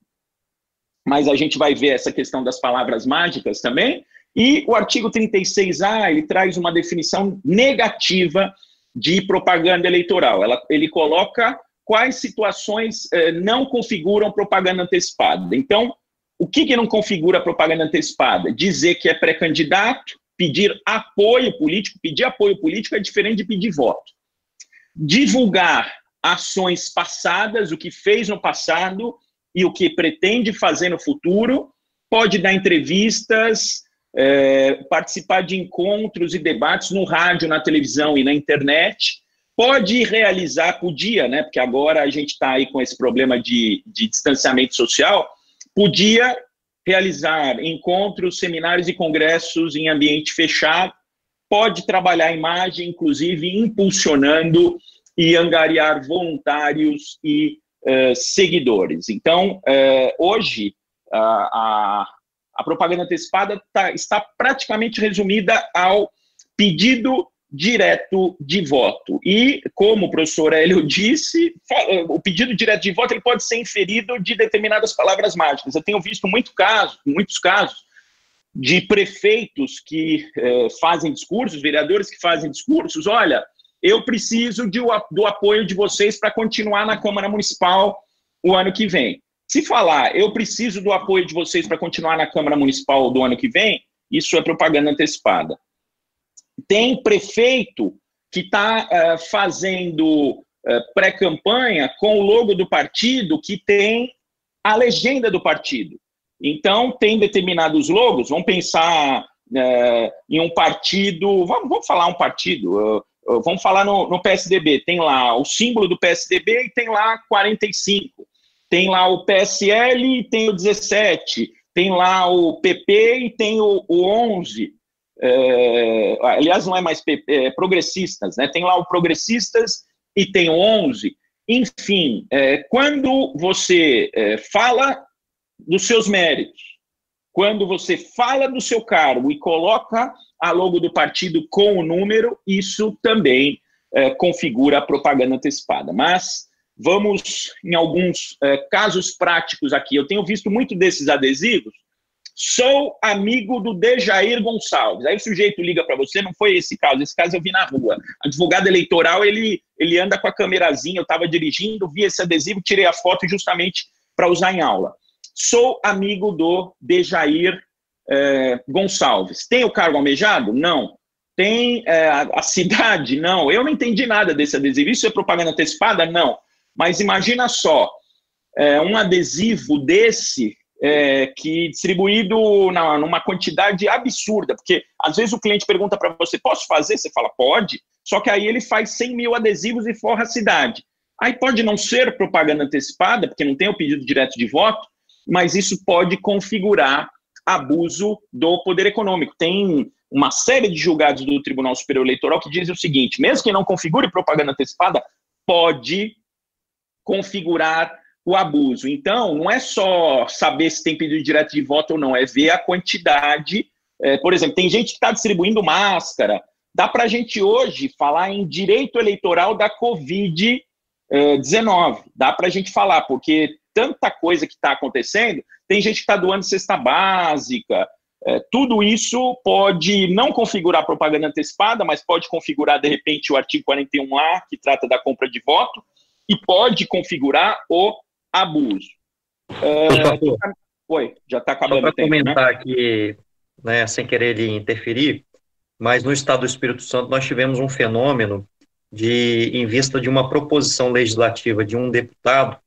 mas a gente vai ver essa questão das palavras mágicas também. E o artigo 36A, ele traz uma definição negativa de propaganda eleitoral. Ela, ele coloca quais situações eh, não configuram propaganda antecipada. Então, o que, que não configura propaganda antecipada? Dizer que é pré-candidato, pedir apoio político, pedir apoio político é diferente de pedir voto. Divulgar ações passadas, o que fez no passado e o que pretende fazer no futuro, pode dar entrevistas, é, participar de encontros e debates no rádio, na televisão e na internet, pode realizar, podia, né, porque agora a gente está aí com esse problema de, de distanciamento social, podia realizar encontros, seminários e congressos em ambiente fechado, pode trabalhar a imagem, inclusive impulsionando e angariar voluntários e uh, seguidores. Então, uh, hoje, uh, a, a propaganda antecipada tá, está praticamente resumida ao pedido direto de voto. E, como o professor Hélio disse, o pedido direto de voto ele pode ser inferido de determinadas palavras mágicas. Eu tenho visto muito caso, muitos casos de prefeitos que eh, fazem discursos, vereadores que fazem discursos, olha, eu preciso de, do apoio de vocês para continuar na Câmara Municipal o ano que vem. Se falar, eu preciso do apoio de vocês para continuar na Câmara Municipal do ano que vem, isso é propaganda antecipada. Tem prefeito que está uh, eh, fazendo uh, pré-campanha com o logo do partido que tem a legenda do partido. Então, tem determinados logos, vamos pensar uh, em um partido, vamos, vamos falar um partido, vamos falar no, no, PSDB, tem lá o símbolo do PSDB e tem lá 45, tem lá o PSL e tem o 17, tem lá o PP e tem o, o 11, é, aliás, não é mais é, progressistas, né? Tem lá o progressistas e tem o 11. Enfim, é, quando você é, fala dos seus méritos, quando você fala do seu cargo e coloca a logo do partido com o número, isso também é, configura a propaganda antecipada. Mas vamos em alguns é, casos práticos aqui. Eu tenho visto muito desses adesivos Sou amigo do Dejair Gonçalves. Aí o sujeito liga para você, não foi esse caso, esse caso eu vi na rua. Advogado eleitoral, ele, ele anda com a câmerazinha, eu estava dirigindo, vi esse adesivo, tirei a foto justamente para usar em aula. Sou amigo do Dejair é, Gonçalves. Tem o cargo almejado? Não. Tem é, a cidade? Não. Eu não entendi nada desse adesivo. Isso é propaganda antecipada? Não. Mas imagina só, é, um adesivo desse é, que distribuído na, numa quantidade absurda, porque às vezes o cliente pergunta para você, posso fazer? Você fala, pode, só que aí ele faz 100 mil adesivos e forra a cidade. Aí pode não ser propaganda antecipada, porque não tem o pedido direto de voto, mas isso pode configurar abuso do poder econômico. Tem uma série de julgados do Tribunal Superior Eleitoral que dizem o seguinte: mesmo que não configure propaganda antecipada, pode configurar o abuso. Então, não é só saber se tem pedido direto de voto ou não, é ver a quantidade. É, por exemplo, tem gente que está distribuindo máscara. Dá para a gente hoje falar em direito eleitoral da Covid-19. Dá para a gente falar, porque tanta coisa que está acontecendo, tem gente que está doando cesta básica. É, tudo isso pode não configurar propaganda antecipada, mas pode configurar, de repente, o artigo 41A, que trata da compra de voto, e pode configurar o abuso. É, Oi, já está acabando Só para né? comentar né? aqui, né, sem querer interferir, mas no estado do Espírito Santo nós tivemos um fenômeno de, em vista de uma proposição legislativa de um deputado,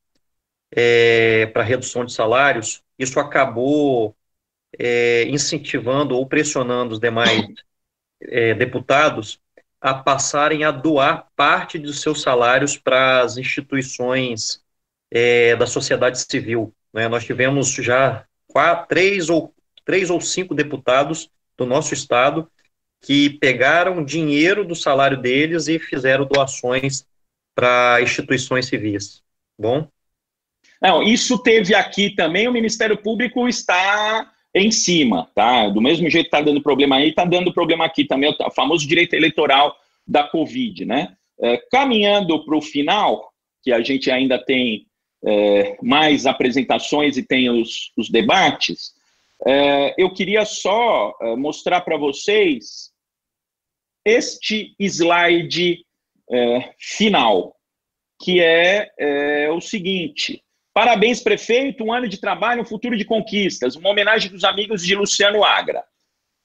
é, para redução de salários, isso acabou é, incentivando ou pressionando os demais é, deputados a passarem a doar parte dos seus salários para as instituições é, da sociedade civil. Né? Nós tivemos já quatro, três, ou, três ou cinco deputados do nosso estado que pegaram dinheiro do salário deles e fizeram doações para instituições civis. Bom? Não, isso teve aqui também, o Ministério Público está em cima, tá? Do mesmo jeito que está dando problema aí, está dando problema aqui também, o famoso direito eleitoral da Covid, né? É, caminhando para o final, que a gente ainda tem é, mais apresentações e tem os, os debates, é, eu queria só é, mostrar para vocês este slide é, final, que é, é o seguinte: Parabéns, prefeito, um ano de trabalho, um futuro de conquistas. Uma homenagem dos amigos de Luciano Agra.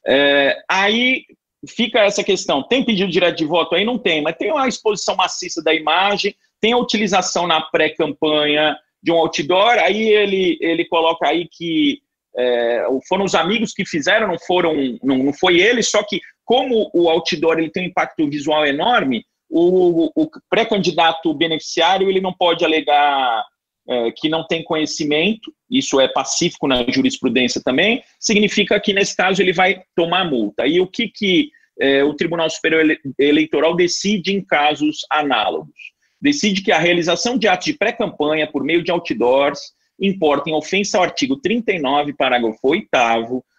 É, aí fica essa questão: tem pedido direto de voto aí? Não tem, mas tem uma exposição maciça da imagem, tem a utilização na pré-campanha de um outdoor. Aí ele, ele coloca aí que é, foram os amigos que fizeram, não foram, não, não foi ele, só que como o outdoor ele tem um impacto visual enorme, o, o pré-candidato beneficiário ele não pode alegar é, que não tem conhecimento, isso é pacífico na jurisprudência também, significa que, nesse caso, ele vai tomar multa. E o que, que é, o Tribunal Superior Eleitoral decide em casos análogos? Decide que a realização de atos de pré-campanha por meio de outdoors importa em ofensa ao artigo 39, parágrafo 8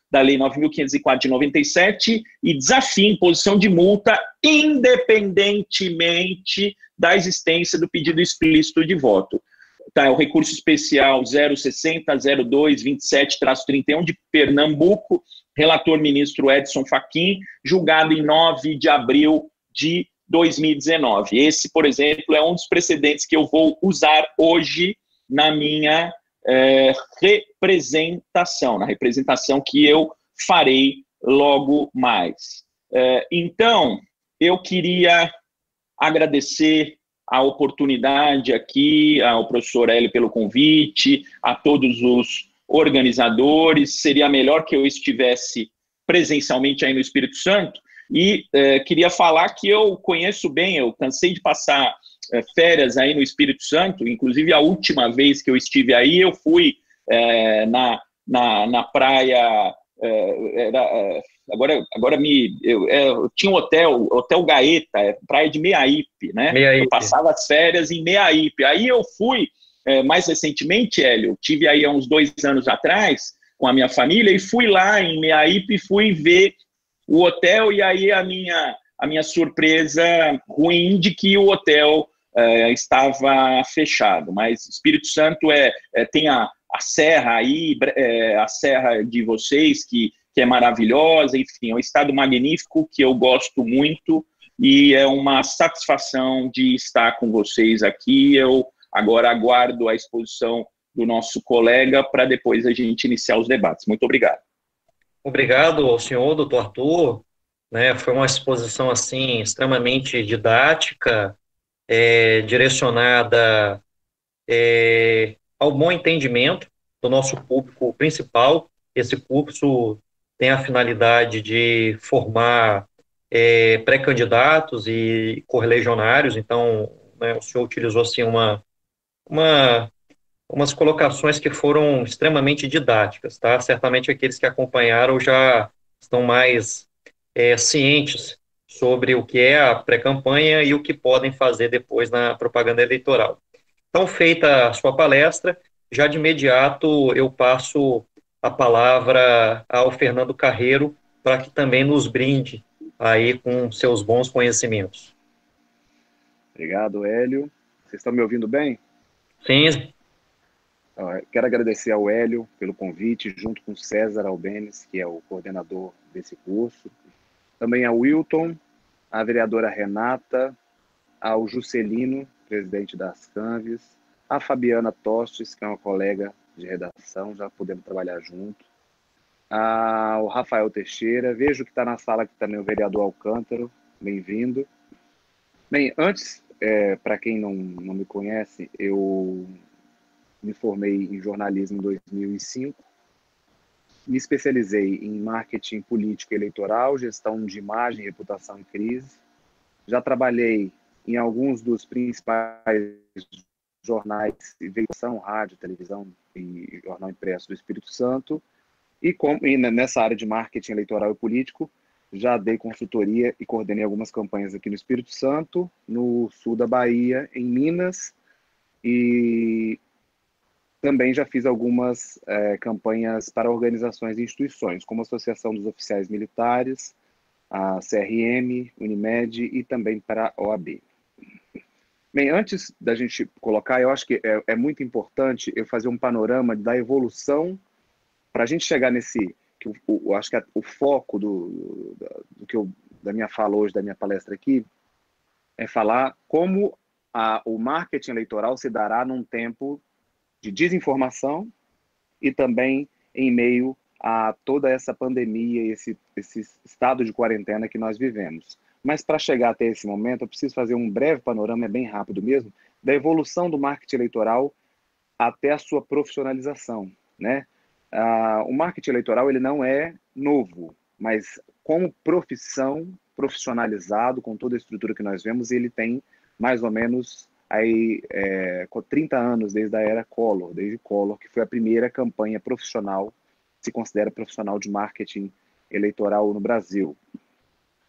da Lei 9.504 de 97 e desafia imposição de multa independentemente da existência do pedido explícito de voto. Tá, é o recurso especial 060 02 27-31 de Pernambuco, relator ministro Edson Fachin, julgado em 9 de abril de 2019. Esse, por exemplo, é um dos precedentes que eu vou usar hoje na minha é, representação, na representação que eu farei logo mais. É, então, eu queria agradecer a oportunidade aqui, ao professor Hélio pelo convite, a todos os organizadores. Seria melhor que eu estivesse presencialmente aí no Espírito Santo. E é, queria falar que eu conheço bem, eu cansei de passar é, férias aí no Espírito Santo, inclusive a última vez que eu estive aí, eu fui é, na, na, na praia, era, agora, agora me. Eu, é, eu, tinha um hotel, Hotel Gaeta, é, praia de Meaípe, né? Meaípe. Eu passava as férias em Meaípe. Aí eu fui, é, mais recentemente, Hélio, tive aí há uns dois anos atrás com a minha família e fui lá em Meaípe e fui ver o hotel e aí a minha, a minha surpresa ruim de que o hotel é, estava fechado. Mas Espírito Santo é, é tem a, a serra aí, é, a serra de vocês que que é maravilhosa, enfim, é um estado magnífico que eu gosto muito e é uma satisfação de estar com vocês aqui. Eu agora aguardo a exposição do nosso colega para depois a gente iniciar os debates. Muito obrigado. Obrigado ao senhor, doutor Arthur. Né, foi uma exposição assim extremamente didática, é, direcionada é, ao bom entendimento do nosso público principal. Esse curso tem a finalidade de formar é, pré-candidatos e correligionários, então né, o senhor utilizou assim uma, uma umas colocações que foram extremamente didáticas, tá? Certamente aqueles que acompanharam já estão mais é, cientes sobre o que é a pré-campanha e o que podem fazer depois na propaganda eleitoral. Então, feita a sua palestra, já de imediato eu passo a palavra ao Fernando Carreiro para que também nos brinde aí com seus bons conhecimentos. Obrigado, Hélio. Vocês estão me ouvindo bem? Sim. Quero agradecer ao Hélio pelo convite, junto com César Albenes, que é o coordenador desse curso. Também ao Wilton, à vereadora Renata, ao Juscelino, presidente das Canves, a Fabiana Tostes, que é uma colega de redação, já podemos trabalhar junto. Ah, o Rafael Teixeira, vejo que está na sala aqui também o vereador Alcântaro, bem-vindo. Bem, antes, é, para quem não, não me conhece, eu me formei em jornalismo em 2005. Me especializei em marketing político eleitoral, gestão de imagem, reputação e crise. Já trabalhei em alguns dos principais jornais de rádio, televisão e jornal impresso do Espírito Santo. E, com, e nessa área de marketing eleitoral e político, já dei consultoria e coordenei algumas campanhas aqui no Espírito Santo, no sul da Bahia, em Minas, e também já fiz algumas é, campanhas para organizações e instituições, como a Associação dos Oficiais Militares, a CRM, Unimed e também para a OAB. Bem, antes da gente colocar, eu acho que é, é muito importante eu fazer um panorama da evolução para a gente chegar nesse, que o acho que a, o foco do, do, do, que eu, da minha fala hoje, da minha palestra aqui, é falar como a, o marketing eleitoral se dará num tempo de desinformação e também em meio a toda essa pandemia esse, esse estado de quarentena que nós vivemos. Mas para chegar até esse momento, eu preciso fazer um breve panorama, é bem rápido mesmo, da evolução do marketing eleitoral até a sua profissionalização, né? Uh, o marketing eleitoral ele não é novo, mas como profissão, profissionalizado, com toda a estrutura que nós vemos, ele tem mais ou menos aí, é, 30 anos desde a era Collor, desde Collor, que foi a primeira campanha profissional, se considera profissional de marketing eleitoral no Brasil.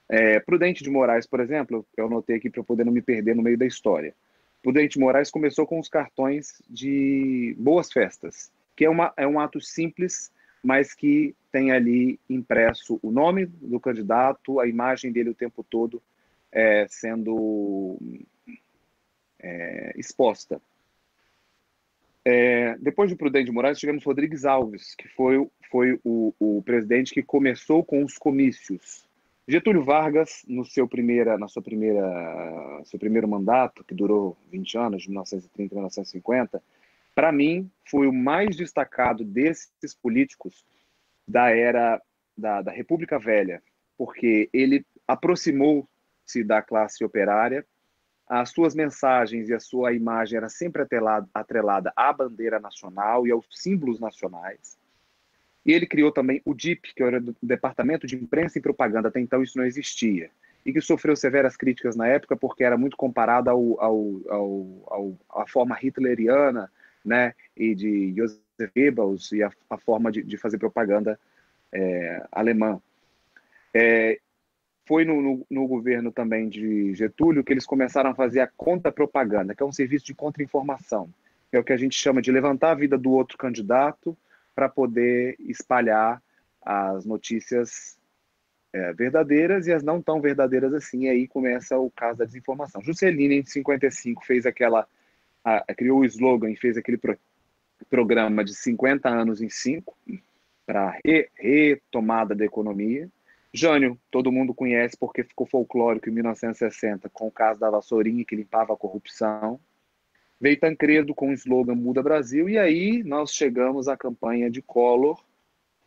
É, Prudente de Moraes, por exemplo, eu anotei aqui para poder não me perder no meio da história. Prudente de Moraes começou com os cartões de boas festas, que é, uma, é um ato simples, mas que tem ali impresso o nome do candidato, a imagem dele o tempo todo é, sendo é, exposta. É, depois de Prudente de Moraes, tivemos Rodrigues Alves, que foi, foi o, o presidente que começou com os comícios Getúlio Vargas, no seu primeira, na sua primeira, seu primeiro mandato, que durou 20 anos, de 1930 a 1950, para mim foi o mais destacado desses políticos da era da, da República Velha, porque ele aproximou-se da classe operária, as suas mensagens e a sua imagem era sempre atrelada, atrelada à bandeira nacional e aos símbolos nacionais. E ele criou também o DIP, que era o Departamento de Imprensa e Propaganda, até então isso não existia, e que sofreu severas críticas na época porque era muito comparado ao, ao, ao, ao à forma hitleriana, né, e de Joseph Goebbels e a, a forma de, de, fazer propaganda é, alemã. É, foi no, no, no, governo também de Getúlio que eles começaram a fazer a contra-propaganda, que é um serviço de contra-informação, é o que a gente chama de levantar a vida do outro candidato para poder espalhar as notícias é, verdadeiras e as não tão verdadeiras assim. E aí começa o caso da desinformação. Juscelino, em 55, fez aquela. A, criou o slogan e fez aquele pro, programa de 50 anos em 5 para re, retomada da economia. Jânio, todo mundo conhece porque ficou folclórico em 1960 com o caso da vassourinha que limpava a corrupção. Veio Tancredo com o slogan Muda Brasil, e aí nós chegamos à campanha de Collor,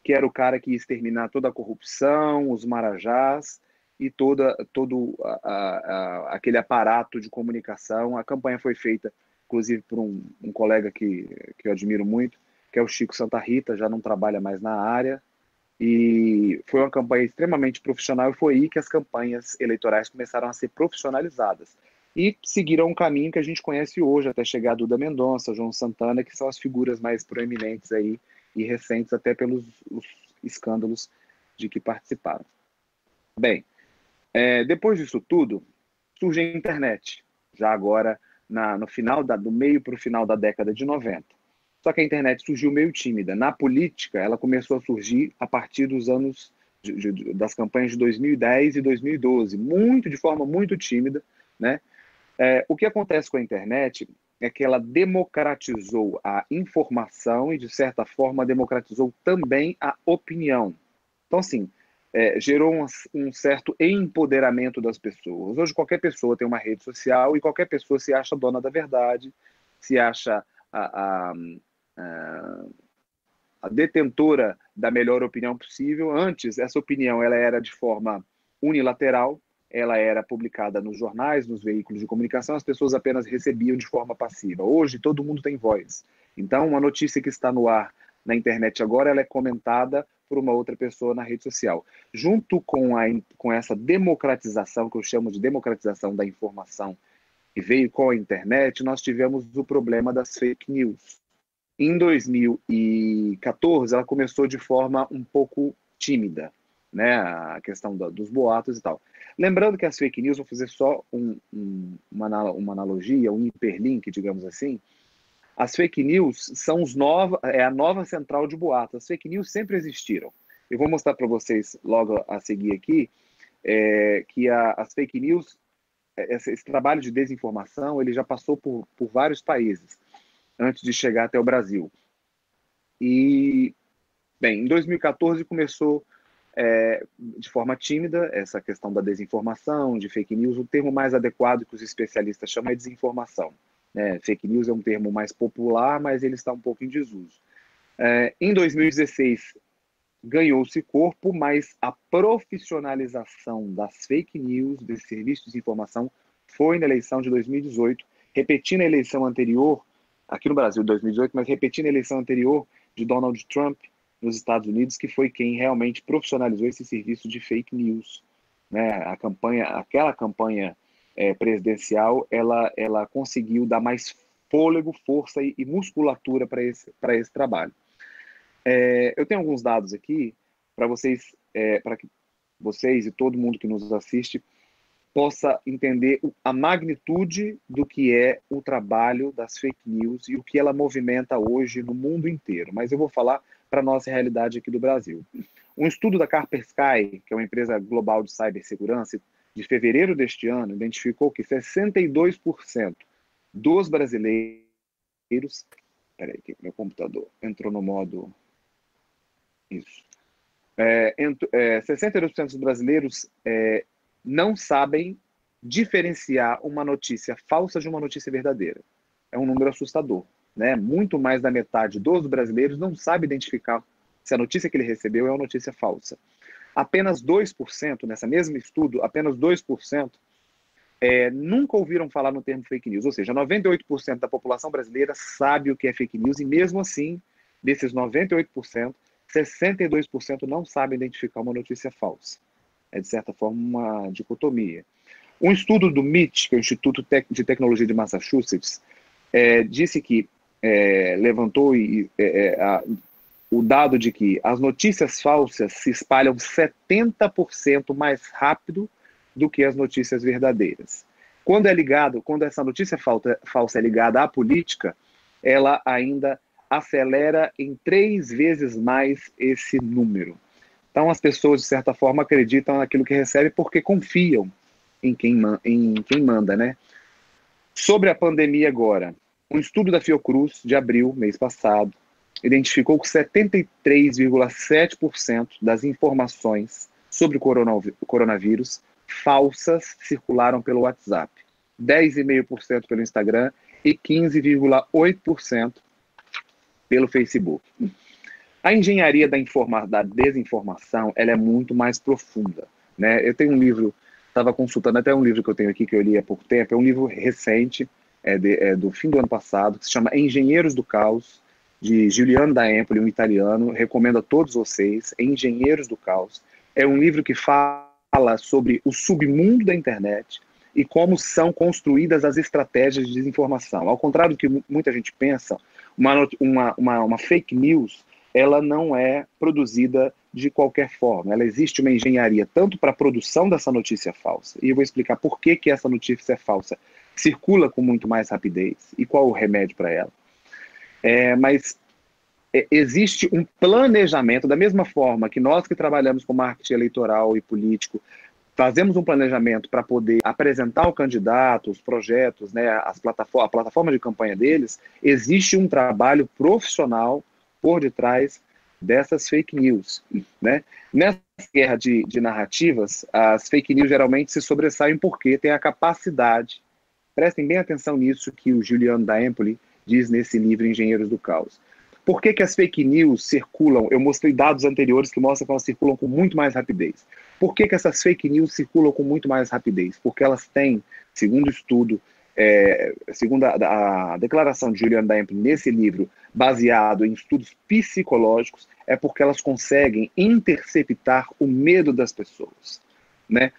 que era o cara que ia exterminar toda a corrupção, os marajás e toda, todo a, a, aquele aparato de comunicação. A campanha foi feita, inclusive, por um, um colega que, que eu admiro muito, que é o Chico Santa Rita, já não trabalha mais na área, e foi uma campanha extremamente profissional e foi aí que as campanhas eleitorais começaram a ser profissionalizadas e seguiram um caminho que a gente conhece hoje, até chegar a Duda Mendonça, João Santana, que são as figuras mais proeminentes aí e recentes até pelos escândalos de que participaram. Bem, é, depois disso tudo, surge a internet, já agora na, no final da, do meio para o final da década de 90. Só que a internet surgiu meio tímida. Na política, ela começou a surgir a partir dos anos de, de, das campanhas de 2010 e 2012, muito de forma muito tímida, né? É, o que acontece com a internet é que ela democratizou a informação e, de certa forma, democratizou também a opinião. Então, assim, é, gerou um, um, certo empoderamento das pessoas. Hoje, qualquer pessoa tem uma rede social e qualquer pessoa se acha dona da verdade, se acha a, a, a, a detentora da melhor opinião possível. Antes, essa opinião ela era de forma unilateral, ela era publicada nos jornais, nos veículos de comunicação, as pessoas apenas recebiam de forma passiva. Hoje, todo mundo tem voz. Então, uma notícia que está no ar na internet agora, ela é comentada por uma outra pessoa na rede social. Junto com, a, com essa democratização, que eu chamo de democratização da informação, que veio com a internet, nós tivemos o problema das fake news. Em 2014, ela começou de forma um pouco tímida, né, a questão do, dos boatos e tal. Lembrando que as fake news, vou fazer só um, um, uma, uma analogia, um hiperlink, digamos assim, as fake news são os nova, é a nova central de boatos. As fake news sempre existiram. Eu vou mostrar para vocês logo a seguir aqui é, que a, as fake news, é, esse, esse, trabalho de desinformação, ele já passou por, por vários países antes de chegar até o Brasil. E, bem, em 2014 começou é, de forma tímida essa questão da desinformação, de fake news. O termo mais adequado que os especialistas chamam é desinformação. É, fake news é um termo mais popular, mas ele está um pouco em desuso. É, em 2016, ganhou-se corpo, mas a profissionalização das fake news, desse serviço de informação, foi na eleição de 2018, repetindo a eleição anterior, aqui no Brasil, 2018, mas repetindo a eleição anterior de Donald Trump nos Estados Unidos, que foi quem realmente profissionalizou esse serviço de fake news. Né? A campanha, aquela campanha é, presidencial, ela, ela conseguiu dar mais fôlego, força e, e musculatura para esse, esse trabalho. É, eu tenho alguns dados aqui para vocês, é, para que vocês e todo mundo que nos assiste possa entender a magnitude do que é o trabalho das fake news e o que ela movimenta hoje no mundo inteiro. Mas eu vou falar para a nossa realidade aqui do Brasil. Um estudo da Kaspersky, que é uma empresa global de cibersegurança, de fevereiro deste ano, identificou que 62% dos brasileiros. Peraí, que meu computador entrou no modo. Isso. É, é, 62% dos brasileiros é, não sabem diferenciar uma notícia falsa de uma notícia verdadeira. É um número assustador. Né? Muito mais da metade dos brasileiros não sabe identificar se a notícia que ele recebeu é uma notícia falsa apenas 2%, nessa mesmo estudo, apenas 2% é, nunca ouviram falar no termo fake news. Ou seja, 98% da população brasileira sabe o que é fake news e, mesmo assim, desses 98%, 62% não sabem identificar uma notícia falsa. É, de certa forma, uma dicotomia. Um estudo do MIT, que é o Instituto de Tecnologia de Massachusetts, é, disse que é, levantou e, é, a, o dado de que as notícias falsas se espalham 70% mais rápido do que as notícias verdadeiras. Quando é ligado, quando essa notícia falta, falsa é ligada à política, ela ainda acelera em três vezes mais esse número. Então as pessoas, de certa forma, acreditam naquilo que recebem porque confiam em quem, em quem manda, né? Sobre a pandemia agora, um estudo da Fiocruz de abril, mês passado, identificou que 73,7% das informações sobre o coronavírus falsas circularam pelo WhatsApp, 10,5% pelo Instagram e 15,8% pelo Facebook. A engenharia da, informa da desinformação ela é muito mais profunda. Né? Eu tenho um livro, estava consultando até um livro que eu tenho aqui que eu li há pouco tempo, é um livro recente, é, de, é do fim do ano passado, que se chama Engenheiros do Caos, de Giuliano da Empoli, um italiano, recomendo a todos vocês, Engenheiros do Caos. É um livro que fala sobre o submundo da internet e como são construídas as estratégias de desinformação. Ao contrário do que muita gente pensa, uma, uma, uma, uma fake news ela não é produzida de qualquer forma. Ela existe uma engenharia tanto para a produção dessa notícia falsa. E eu vou explicar por que, que essa notícia é falsa. Circula com muito mais rapidez e qual o remédio para ela. É, mas é, existe um planejamento, da mesma forma que nós que trabalhamos com marketing eleitoral e político, fazemos um planejamento para poder apresentar o candidato, os projetos, né, as a plataforma de campanha deles, existe um trabalho profissional por detrás dessas fake news. Né? Nessa guerra de, de narrativas, as fake news geralmente se sobressaem porque têm a capacidade, prestem bem atenção nisso que o Juliano da Empoli diz nesse livro Engenheiros do Caos. Por que, que as fake news circulam? Eu mostrei dados anteriores que mostram que elas circulam com muito mais rapidez. Por que, que essas fake news circulam com muito mais rapidez? Porque elas têm, segundo estudo, é, segundo a, a, declaração de Juliana Daemp nesse livro, baseado em estudos psicológicos, é porque elas conseguem interceptar o medo das pessoas, né?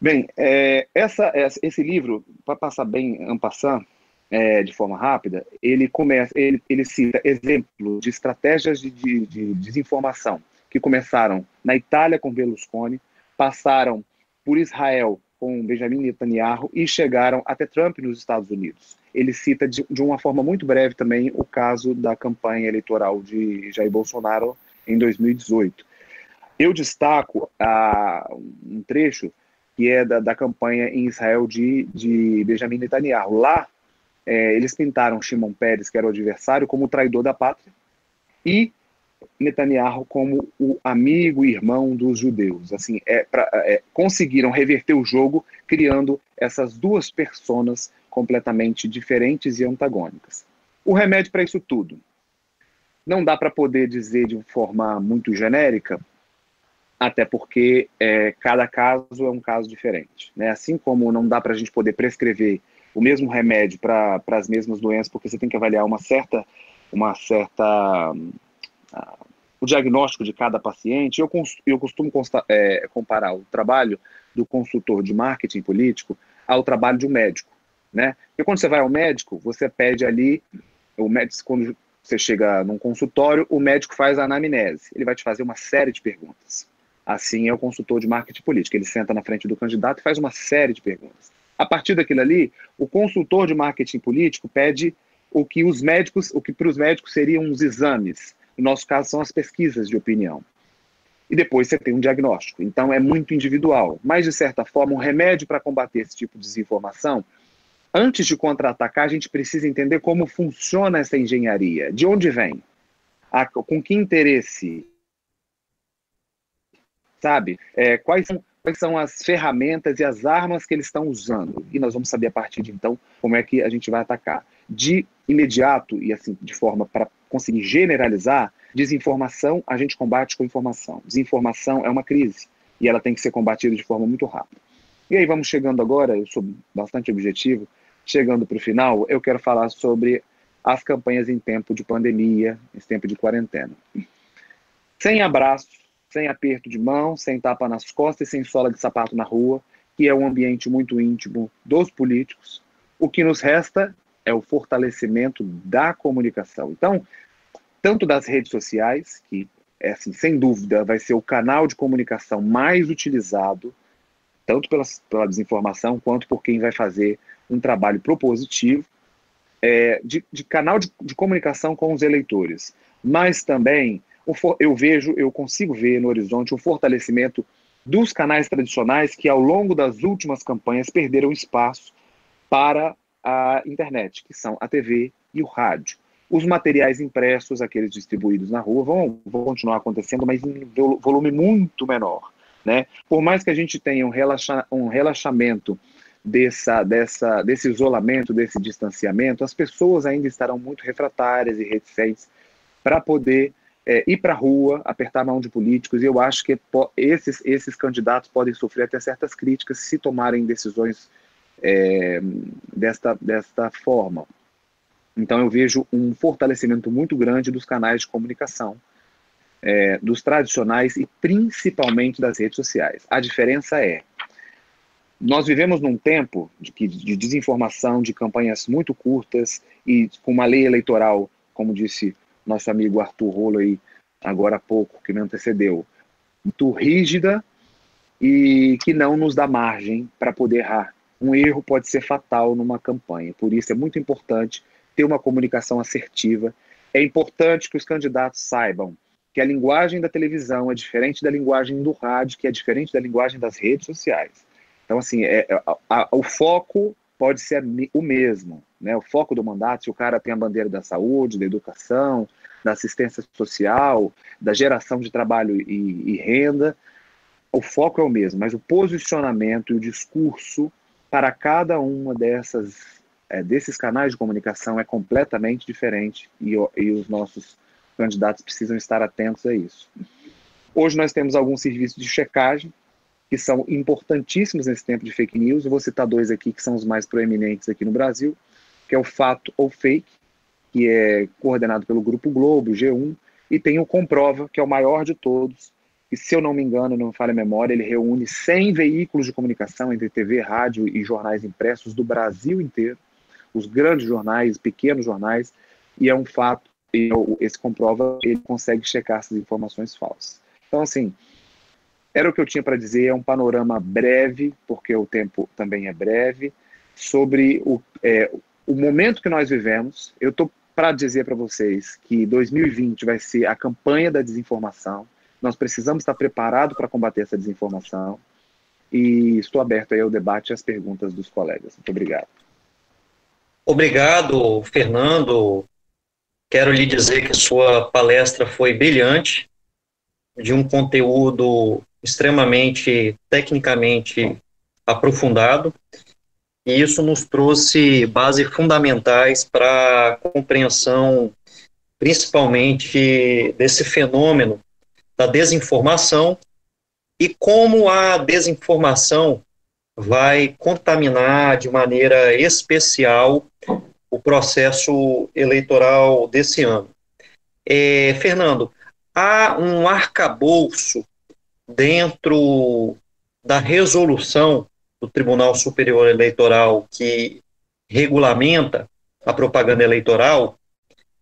Bem, é, essa, esse livro, para passar bem en passant, é, de forma rápida, ele começa, ele, ele cita exemplos de estratégias de, de, de desinformação que começaram na Itália com Berlusconi, passaram por Israel com Benjamin Netanyahu e chegaram até Trump nos Estados Unidos. Ele cita de, de, uma forma muito breve também o caso da campanha eleitoral de Jair Bolsonaro em 2018. Eu destaco ah, um trecho que é da, da campanha em Israel de, de Benjamin Netanyahu. Lá, é, eles pintaram Shimon Peres, que era o adversário, como o traidor da pátria, e Netanyahu como o amigo e irmão dos judeus. Assim, é, pra, é, conseguiram reverter o jogo criando essas duas personas completamente diferentes e antagônicas. O remédio para isso tudo não dá para poder dizer de forma muito genérica, até porque é, cada caso é um caso diferente. Né? Assim como não dá para a gente poder prescrever o mesmo remédio para as mesmas doenças, porque você tem que avaliar uma certa, uma certa o diagnóstico de cada paciente. Eu, eu costumo consta, é, comparar o trabalho do consultor de marketing político ao trabalho de um médico. Né? Porque quando você vai ao médico, você pede ali, o médico, quando você chega num consultório, o médico faz a anamnese. Ele vai te fazer uma série de perguntas. Assim é o consultor de marketing político. Ele senta na frente do candidato e faz uma série de perguntas. A partir daquilo ali, o consultor de marketing político pede o que os médicos, o que para os médicos seriam os exames. No nosso caso, são as pesquisas de opinião. E depois você tem um diagnóstico. Então é muito individual. Mas, de certa forma, um remédio para combater esse tipo de desinformação, antes de contra-atacar, a gente precisa entender como funciona essa engenharia. De onde vem? A, com que interesse? sabe? É, quais, são, quais são as ferramentas e as armas que eles estão usando. E nós vamos saber a partir de então como é que a gente vai atacar. De imediato e assim, de forma para conseguir generalizar, desinformação a gente combate com informação. Desinformação é uma crise e ela tem que ser combatida de forma muito rápida. E aí vamos chegando agora, eu sou bastante objetivo, chegando para o final, eu quero falar sobre as campanhas em tempo de pandemia, em tempo de quarentena. Sem abraço, sem aperto de mão, sem tapa nas costas e sem sola de sapato na rua, que é um ambiente muito íntimo dos políticos. O que nos resta é o fortalecimento da comunicação. Então, tanto das redes sociais, que é assim, sem dúvida vai ser o canal de comunicação mais utilizado, tanto pela, pela desinformação quanto por quem vai fazer um trabalho propositivo, é, de, de, canal de, de comunicação com os eleitores, mas também eu vejo, eu consigo ver no horizonte o fortalecimento dos canais tradicionais que, ao longo das últimas campanhas, perderam espaço para a internet, que são a TV e o rádio. Os materiais impressos, aqueles distribuídos na rua, vão, vão continuar acontecendo, mas em volume muito menor. Né? Por mais que a gente tenha um, relaxa, um relaxamento dessa, dessa, desse isolamento, desse distanciamento, as pessoas ainda estarão muito refratárias e reticentes para poder é, ir para a rua, apertar a mão de políticos, e eu acho que esses, esses candidatos podem sofrer até certas críticas se tomarem decisões é, desta, desta forma. Então, eu vejo um fortalecimento muito grande dos canais de comunicação, é, dos tradicionais e principalmente das redes sociais. A diferença é, nós vivemos num tempo de, de desinformação, de campanhas muito curtas e com uma lei eleitoral, como disse nosso amigo Arthur Rolo aí, agora há pouco, que me antecedeu, muito rígida e que não nos dá margem para poder errar. Um erro pode ser fatal numa campanha, por isso é muito importante ter uma comunicação assertiva. É importante que os candidatos saibam que a linguagem da televisão é diferente da linguagem do rádio, que é diferente da linguagem das redes sociais. Então, assim, é, é a, a, o foco pode ser o mesmo. Né? O foco do mandato, se o cara tem a bandeira da saúde, da educação, da assistência social, da geração de trabalho e, e renda, o foco é o mesmo, mas o posicionamento e o discurso para cada uma dessas é, desses canais de comunicação é completamente diferente e, e os nossos candidatos precisam estar atentos a isso. Hoje nós temos alguns serviços de checagem que são importantíssimos nesse tempo de fake news. Eu vou citar dois aqui que são os mais proeminentes aqui no Brasil, que é o Fato ou Fake, que é coordenado pelo Grupo Globo, G1, e tem o Comprova, que é o maior de todos, e se eu não me engano, não me falha a memória, ele reúne 100 veículos de comunicação entre TV, rádio e jornais impressos do Brasil inteiro, os grandes jornais, pequenos jornais, e é um fato, e esse comprova, ele consegue checar essas informações falsas. Então, assim, era o que eu tinha para dizer, é um panorama breve, porque o tempo também é breve, sobre o, é, o momento que nós vivemos. Eu estou para dizer para vocês que 2020 vai ser a campanha da desinformação. Nós precisamos estar preparados para combater essa desinformação. E estou aberto aí ao debate e às perguntas dos colegas. Muito obrigado. Obrigado, Fernando. Quero lhe dizer que sua palestra foi brilhante, de um conteúdo extremamente tecnicamente aprofundado, e isso nos trouxe bases fundamentais para a compreensão, principalmente, desse fenômeno da desinformação e como a desinformação vai contaminar de maneira especial o processo eleitoral desse ano. É, Fernando, há um arcabouço dentro da resolução do Tribunal Superior Eleitoral que regulamenta a propaganda eleitoral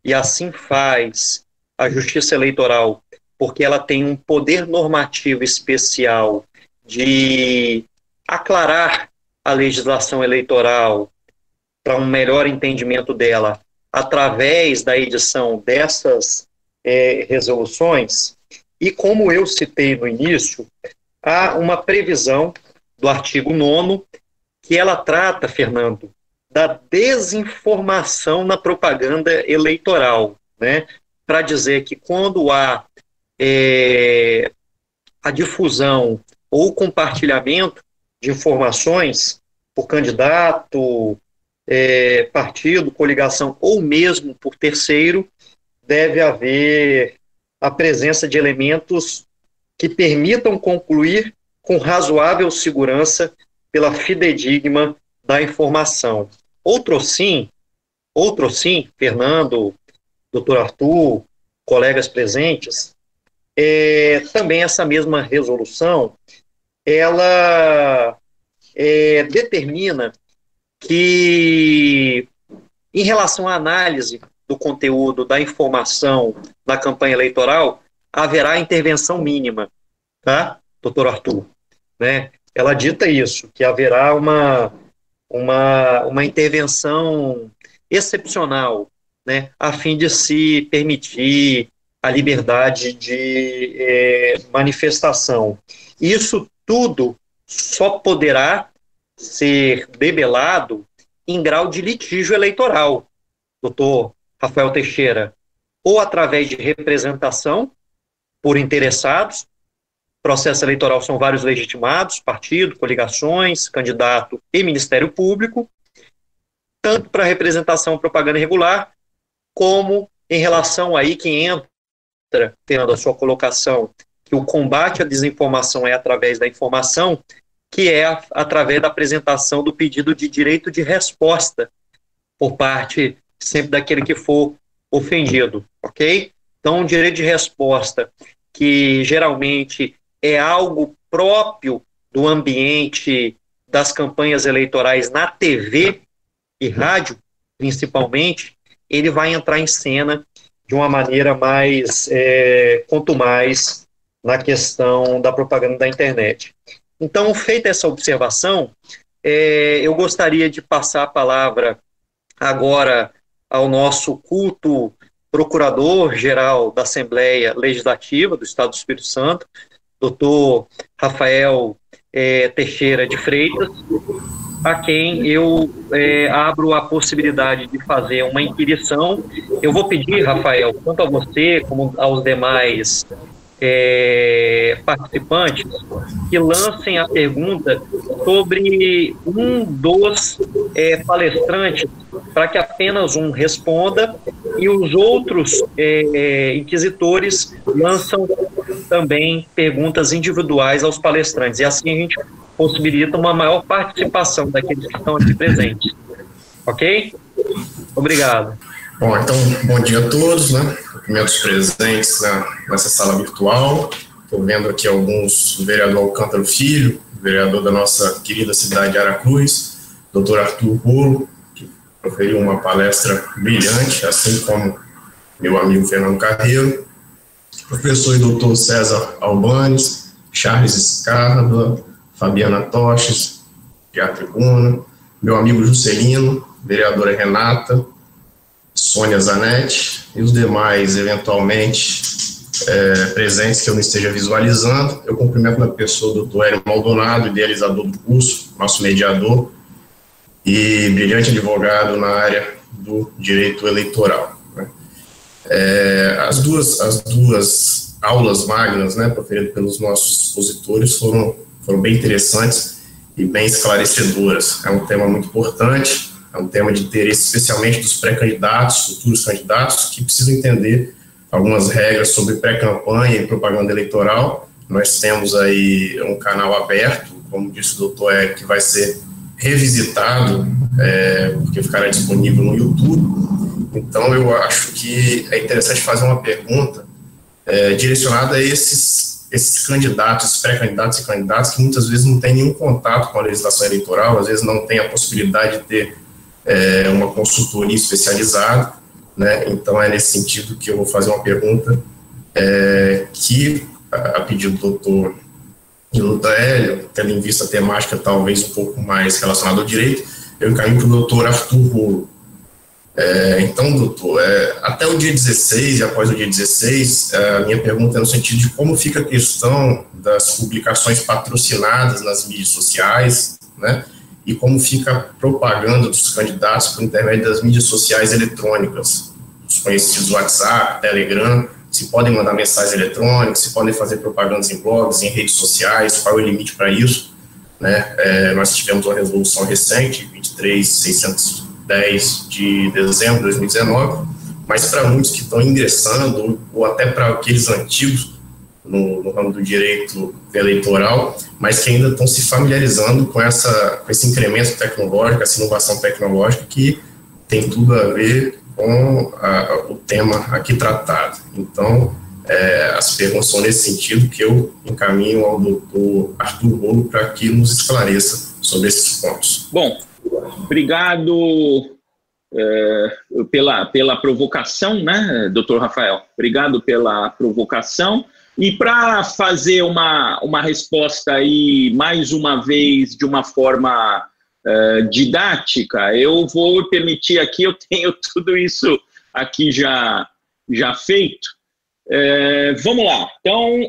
e assim faz a Justiça Eleitoral porque ela tem um poder normativo especial de aclarar a legislação eleitoral para um melhor entendimento dela através da edição dessas é, resoluções. E como eu citei no início, há uma previsão do artigo 9 que ela trata, Fernando, da desinformação na propaganda eleitoral, né? Para dizer que quando há é, a difusão ou compartilhamento de informações por candidato, é, partido, coligação ou mesmo por terceiro, deve haver a presença de elementos que permitam concluir com razoável segurança pela fidedigma da informação. Outro sim, outro sim, Fernando, doutor Arthur, colegas presentes, é, também essa mesma resolução, ela é, determina que, em relação à análise do conteúdo da informação na campanha eleitoral, haverá intervenção mínima, tá, doutor Arthur? Né? Ela dita isso, que haverá uma, uma, uma intervenção excepcional, né, a fim de se permitir a liberdade de é, manifestação. Isso tudo só poderá ser debelado em grau de litígio eleitoral, doutor Rafael Teixeira, ou através de representação por interessados, processo eleitoral são vários legitimados, partido, coligações, candidato e Ministério Público, tanto para representação propaganda irregular, como em relação aí que entra tendo a sua colocação, que o combate à desinformação é através da informação, que é a, através da apresentação do pedido de direito de resposta por parte sempre daquele que for ofendido, ok? Então, um direito de resposta que geralmente é algo próprio do ambiente das campanhas eleitorais na TV e rádio, principalmente, ele vai entrar em cena de uma maneira mais, é, quanto mais na questão da propaganda da internet. Então, feita essa observação, é, eu gostaria de passar a palavra agora ao nosso culto procurador-geral da Assembleia Legislativa do Estado do Espírito Santo, doutor Rafael é, Teixeira de Freitas, a quem eu é, abro a possibilidade de fazer uma inquirição. Eu vou pedir, Rafael, tanto a você como aos demais é, participantes, que lancem a pergunta sobre um dos é, palestrantes, para que apenas um responda e os outros é, é, inquisitores lançam também perguntas individuais aos palestrantes. E assim a gente possibilita uma maior participação daqueles que estão aqui presentes. Ok? Obrigado. Bom, então, bom dia a todos, né? Cumprimentos presentes na, nessa sala virtual. Estou vendo aqui alguns, o vereador Alcântara Filho, vereador da nossa querida cidade de Aracruz, doutor Arthur Rolo, que proferiu uma palestra brilhante, assim como meu amigo Fernando Carreiro, professor e doutor César Albanes, Charles Escarda, Fabiana Toches, de a tribuna, meu amigo Juscelino, vereadora Renata, Sônia Zanetti e os demais, eventualmente, é, presentes que eu não esteja visualizando. Eu cumprimento na pessoa do Dr. Hélio Maldonado, idealizador do curso, nosso mediador e brilhante advogado na área do direito eleitoral. Né? É, as, duas, as duas aulas magnas, né, proferidas pelos nossos expositores, foram, foram bem interessantes e bem esclarecedoras. É um tema muito importante, é um tema de interesse especialmente dos pré-candidatos, futuros candidatos, que precisam entender algumas regras sobre pré-campanha e propaganda eleitoral. Nós temos aí um canal aberto, como disse o doutor, é, que vai ser revisitado, é, porque ficará disponível no YouTube. Então, eu acho que é interessante fazer uma pergunta é, direcionada a esses, esses candidatos, pré-candidatos e candidatos que muitas vezes não têm nenhum contato com a legislação eleitoral, às vezes não têm a possibilidade de ter é, uma consultoria especializada, né? Então, é nesse sentido que eu vou fazer uma pergunta é, que, a pedido do doutor Luta Hélio, tendo em vista a temática talvez um pouco mais relacionada ao direito, eu encaminho para o doutor Arthur Rolo. É, então, doutor, é, até o dia 16 e após o dia 16, é, a minha pergunta é no sentido de como fica a questão das publicações patrocinadas nas mídias sociais, né, e como fica a propaganda dos candidatos por intermédio das mídias sociais eletrônicas, os conhecidos WhatsApp, Telegram, se podem mandar mensagens eletrônicas, se podem fazer propagandas em blogs, em redes sociais, qual é o limite para isso. Né? É, nós tivemos uma resolução recente, 23610 de dezembro de 2019, mas para muitos que estão ingressando, ou até para aqueles antigos no, no, ramo do direito eleitoral, mas que ainda estão se familiarizando com, essa, com esse incremento tecnológico, essa inovação tecnológica que tem tudo a ver com a, o tema aqui tratado. Então, é, as perguntas são nesse sentido que eu encaminho ao doutor Arthur Bolo para que nos esclareça sobre esses pontos. Bom, obrigado é, pela, pela provocação, né, doutor Rafael? Obrigado pela provocação. E para fazer uma, uma resposta aí, mais uma vez, de uma forma uh, didática, eu vou permitir aqui, eu tenho [LAUGHS] tudo isso aqui já, já feito. Uh, vamos lá. Então,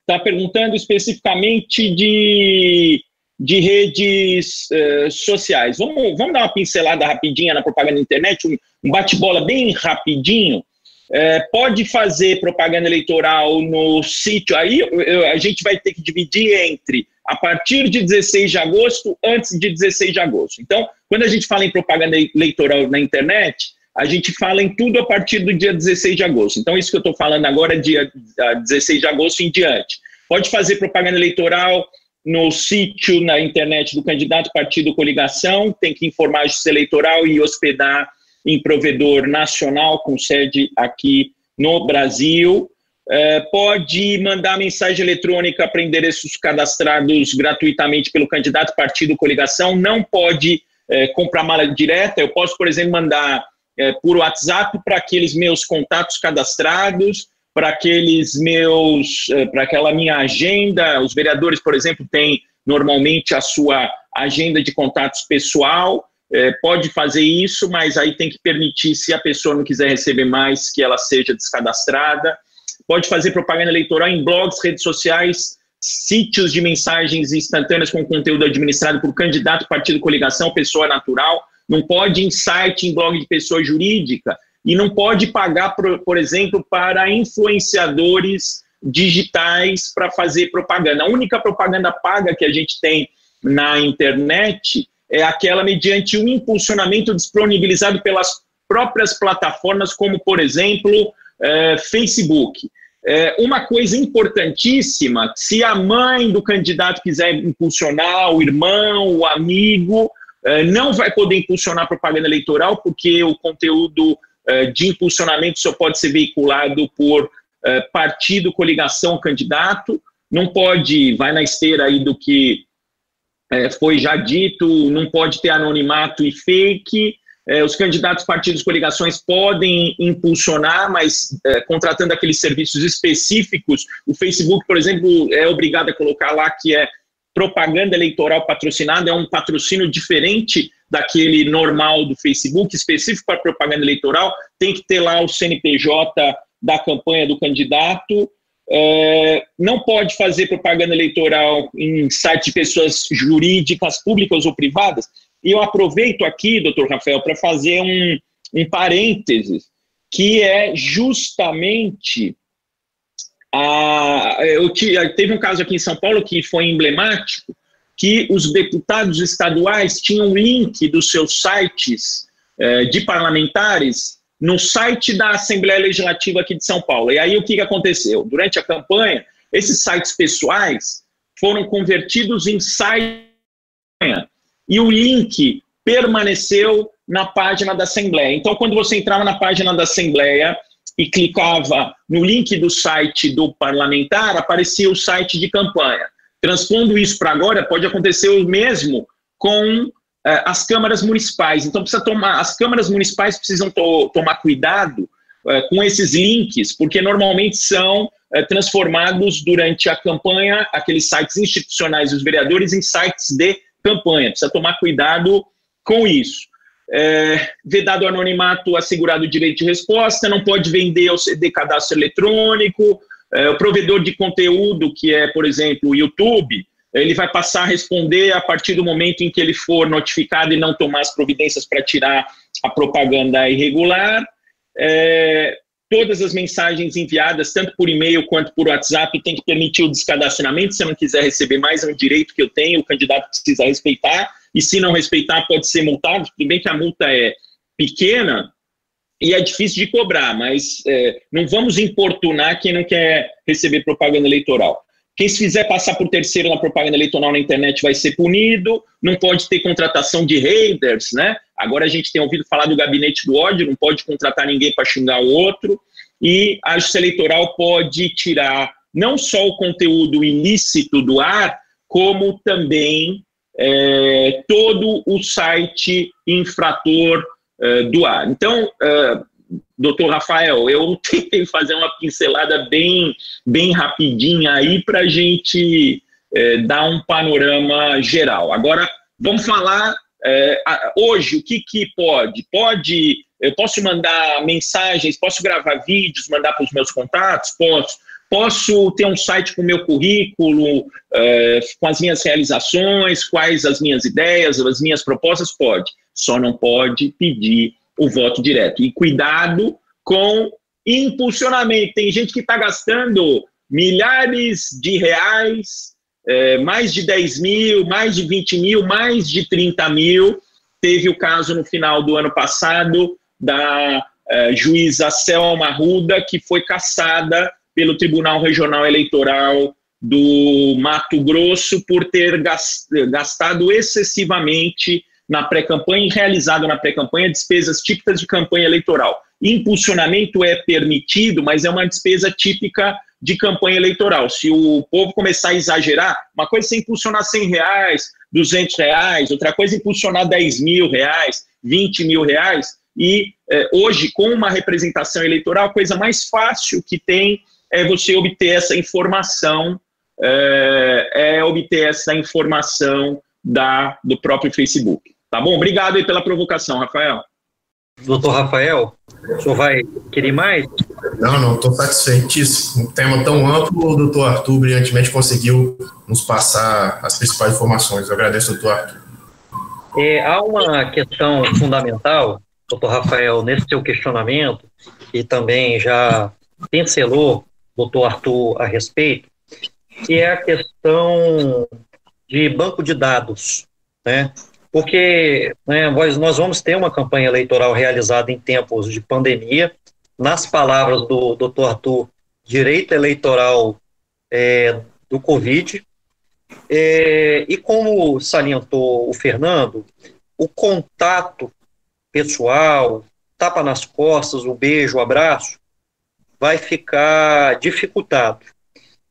está perguntando especificamente de, de redes sociais. Vamos, vamos dar uma pincelada rapidinha na propaganda na internet, um, um bate-bola bem rapidinho. É, pode fazer propaganda eleitoral no sítio. Aí a gente vai ter que dividir entre a partir de 16 de agosto, antes de 16 de agosto. Então, quando a gente fala em propaganda eleitoral na internet, a gente fala em tudo a partir do dia 16 de agosto. Então, isso que eu estou falando agora dia 16 de agosto em diante. Pode fazer propaganda eleitoral no sítio, na internet do candidato, partido coligação, tem que informar a justiça eleitoral e hospedar em provedor nacional com sede aqui no Brasil. É, pode mandar mensagem eletrônica para endereços cadastrados gratuitamente pelo candidato, partido, coligação. Não pode é, comprar mala direta. Eu posso, por exemplo, mandar é, por WhatsApp para aqueles meus contatos cadastrados, para aqueles meus, é, para aquela minha agenda. Os vereadores, por exemplo, têm normalmente a sua agenda de contatos pessoal é, pode fazer isso, mas aí tem que permitir, se a pessoa não quiser receber mais, que ela seja descadastrada. Pode fazer propaganda eleitoral em blogs, redes sociais, sítios de mensagens instantâneas com conteúdo administrado por candidato, partido, coligação, pessoa natural. Não pode em site, em blog de pessoa jurídica. E não pode pagar, por, por exemplo, para influenciadores digitais para fazer propaganda. A única propaganda paga que a gente tem na internet é aquela mediante um impulsionamento disponibilizado pelas próprias plataformas, como, por exemplo, é, Facebook. é, uma coisa importantíssima: se a mãe do candidato quiser impulsionar, o irmão, o amigo, é, não vai poder impulsionar propaganda eleitoral, porque o conteúdo de impulsionamento só pode ser veiculado por é, partido, coligação, candidato. Não pode, vai na esteira aí do que é, foi já dito, não pode ter anonimato e fake. Os candidatos, partidos, coligações podem impulsionar, mas é, contratando aqueles serviços específicos. O Facebook, por exemplo, é obrigado a colocar lá que é propaganda eleitoral patrocinada, é um patrocínio diferente daquele normal do Facebook, específico para propaganda eleitoral. Tem que ter lá o CNPJ da campanha do candidato. É, não pode fazer propaganda eleitoral em sites de pessoas jurídicas, públicas ou privadas. E eu aproveito aqui, doutor Rafael, para fazer um, um parênteses, que é justamente a, eu teve um caso aqui em São Paulo que foi emblemático, que os deputados estaduais tinham link dos seus sites eh, de parlamentares no site da Assembleia Legislativa aqui de São Paulo. E aí o que, que aconteceu? Durante a campanha, esses sites pessoais foram convertidos em site e o link permaneceu na página da Assembleia. Então, quando você entrava na página da Assembleia e clicava no link do site do parlamentar, aparecia o site de campanha. Transpondo isso para agora, pode acontecer o mesmo com eh, as câmaras municipais. Então, precisa tomar, as câmaras municipais precisam to, tomar cuidado eh, com esses links, porque normalmente são eh, transformados durante a campanha, aqueles sites institucionais dos vereadores, em sites de campanha. Precisa tomar cuidado com isso. É, vedado o anonimato assegurado o direito de resposta, não pode vender ou ceder cadastro eletrônico, é, o provedor de conteúdo, que é, por exemplo, o YouTube, ele vai passar a responder a partir do momento em que ele for notificado e não tomar as providências para tirar a propaganda irregular. É, todas as mensagens enviadas, tanto por e-mail quanto por WhatsApp, tem que permitir o descadacionamento. Se não quiser receber mais, é um direito que eu tenho, o candidato precisa respeitar. E se não respeitar, pode ser multado. Tudo bem que a multa é pequena, e é difícil de cobrar, mas é, não vamos importunar quem não quer receber propaganda eleitoral. Quem se fizer passar por terceiro na propaganda eleitoral na internet vai ser punido, não pode ter contratação de haters, né? Agora a gente tem ouvido falar do gabinete do ódio, não pode contratar ninguém para xingar o outro, e a justiça eleitoral pode tirar não só o conteúdo ilícito do ar, como também é, todo o site infrator uh, do ar. Então, uh, doutor Rafael, eu [LAUGHS] tentei fazer uma pincelada bem, bem rapidinha aí para a gente uh, dar um panorama geral. Agora, vamos falar hoje o que, que pode? Pode, eu posso mandar mensagens, posso gravar vídeos, mandar para os meus contatos? Posso. Posso ter um site com o meu currículo, com as minhas realizações, quais as minhas ideias, as minhas propostas? Pode só não pode pedir o voto direto. E cuidado com impulsionamento. Tem gente que está gastando milhares de reais, é, mais de 10 mil, mais de 20 mil, mais de 30 mil. Teve o caso no final do ano passado da é, juíza Selma Ruda, que foi caçada pelo Tribunal Regional Eleitoral do Mato Grosso por ter gastado excessivamente na pré-campanha e realizado na pré-campanha despesas típicas de campanha eleitoral. Impulsionamento é permitido, mas é uma despesa típica de campanha eleitoral. Se o povo começar a exagerar, uma coisa é impulsionar 100 reais, 200 reais, outra coisa é impulsionar 10 mil reais, 20 mil reais, e eh, hoje, com uma representação eleitoral, a coisa mais fácil que tem é você obter essa informação, é, é obter essa informação da, do próprio Facebook. Tá bom? Obrigado aí pela provocação, Rafael. Doutor Rafael, o senhor vai querer mais? Não, não, estou satisfeitíssimo. Um tema tão amplo, o doutor Arthur brilhantemente conseguiu nos passar as principais informações. Eu agradeço, doutor Arthur. É, há uma questão fundamental, doutor Rafael, nesse seu questionamento, e também já pincelou doutor Arthur a respeito, que é a questão de banco de dados, né? Porque né, nós, nós vamos ter uma campanha eleitoral realizada em tempos de pandemia. Nas palavras do Dr. Arthur, direito eleitoral é, do Covid. É, e como salientou o Fernando, o contato pessoal, tapa nas costas, o beijo, o abraço, vai ficar dificultado.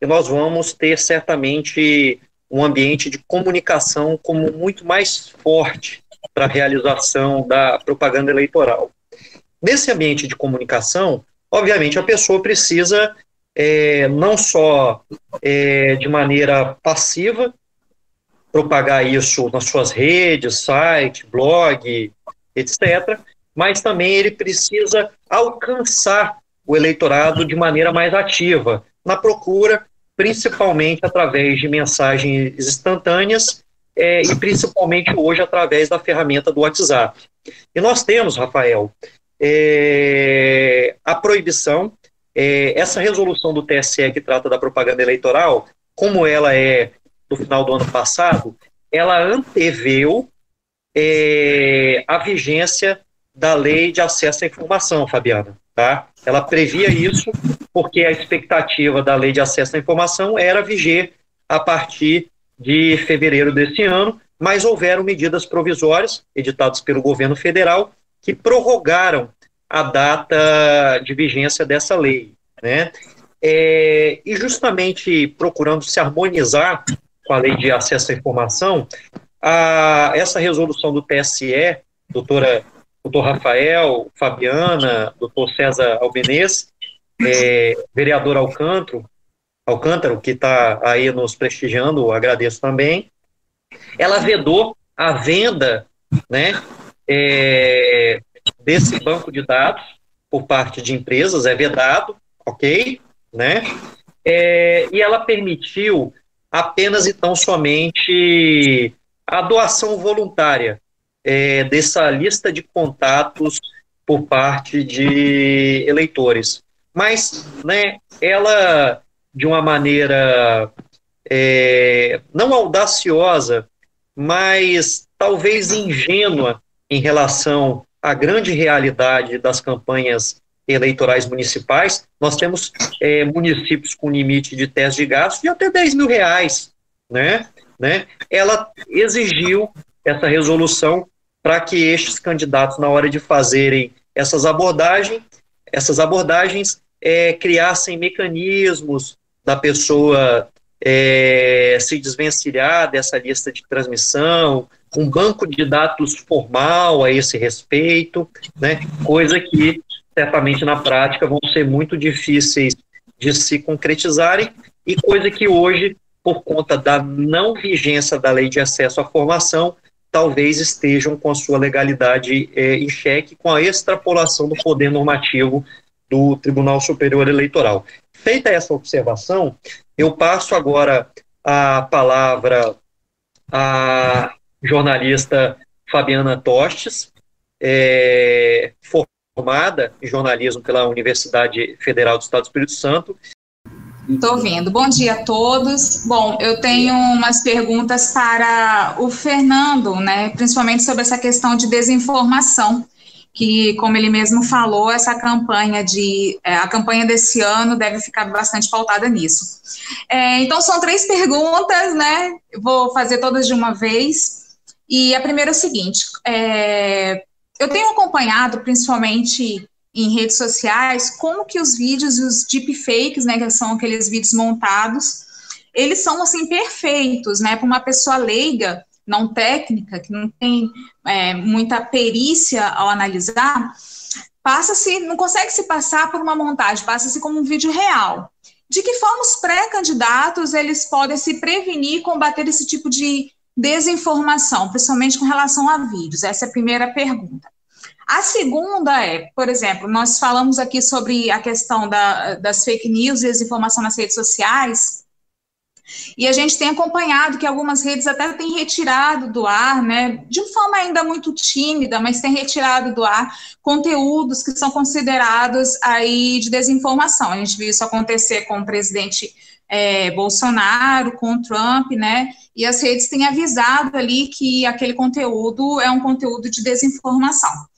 E nós vamos ter certamente um ambiente de comunicação como muito mais forte para a realização da propaganda eleitoral. Nesse ambiente de comunicação, obviamente a pessoa precisa é, não só é, de maneira passiva propagar isso nas suas redes, site, blog, etc., mas também ele precisa alcançar o eleitorado de maneira mais ativa, na procura, principalmente através de mensagens instantâneas é, e principalmente hoje através da ferramenta do WhatsApp. E nós temos, Rafael, é, a proibição, é, essa resolução do TSE que trata da propaganda eleitoral, como ela é do final do ano passado, ela anteveu é, a vigência da lei de acesso à informação, Fabiana. Tá? Ela previa isso porque a expectativa da lei de acesso à informação era viger a partir de fevereiro desse ano, mas houveram medidas provisórias editadas pelo governo federal que prorrogaram a data de vigência dessa lei. Né? É, e justamente procurando se harmonizar com a lei de acesso à informação, a, essa resolução do TSE, doutora, doutor Rafael, Fabiana, doutor César Albenês, é, vereador Alcântaro, Alcântaro, que está aí nos prestigiando, agradeço também, ela vedou a venda né, é, desse banco de dados por parte de empresas, é vedado, ok? Né? É, e ela permitiu apenas então somente a doação voluntária é, dessa lista de contatos por parte de eleitores. Mas, né, ela, de uma maneira é, não audaciosa, mas talvez ingênua em relação à grande realidade das campanhas eleitorais municipais, nós temos é, municípios com limite de teste de gastos de até 10 mil reais, né? né? Ela exigiu essa resolução para que estes candidatos, na hora de fazerem essas abordagens, essas abordagens é, criassem mecanismos da pessoa é, se desvencilhar dessa lista de transmissão, um banco de dados formal a esse respeito, né, coisa que certamente na prática vão ser muito difíceis de se concretizarem e coisa que hoje, por conta da não vigência da lei de acesso à formação, talvez estejam com a sua legalidade é, em xeque com a extrapolação do poder normativo do Tribunal Superior Eleitoral. Feita essa observação, eu passo agora a palavra à jornalista Fabiana Tostes, é, formada em jornalismo pela Universidade Federal do Estado do Espírito Santo. Estou vendo. Bom dia a todos. Bom, eu tenho umas perguntas para o Fernando, né, principalmente sobre essa questão de desinformação, que, como ele mesmo falou, essa campanha de é, a campanha desse ano deve ficar bastante pautada nisso. É, então, são três perguntas, né? Vou fazer todas de uma vez. E a primeira é o seguinte: é, eu tenho acompanhado, principalmente em redes sociais, como que os vídeos e os deepfakes, né, que são aqueles vídeos montados, eles são, assim, perfeitos, né, para uma pessoa leiga, não técnica, que não tem é, muita perícia ao analisar, passa-se, não consegue se passar por uma montagem, passa-se como um vídeo real. De que forma os pré-candidatos, eles podem se prevenir e combater esse tipo de desinformação, principalmente com relação a vídeos? Essa é a primeira pergunta. A segunda é, por exemplo, nós falamos aqui sobre a questão da, das fake news e desinformação nas redes sociais, e a gente tem acompanhado que algumas redes até têm retirado do ar, né, de forma ainda muito tímida, mas têm retirado do ar conteúdos que são considerados aí de desinformação. A gente viu isso acontecer com o presidente é, Bolsonaro, com Trump, né? E as redes têm avisado ali que aquele conteúdo é um conteúdo de desinformação.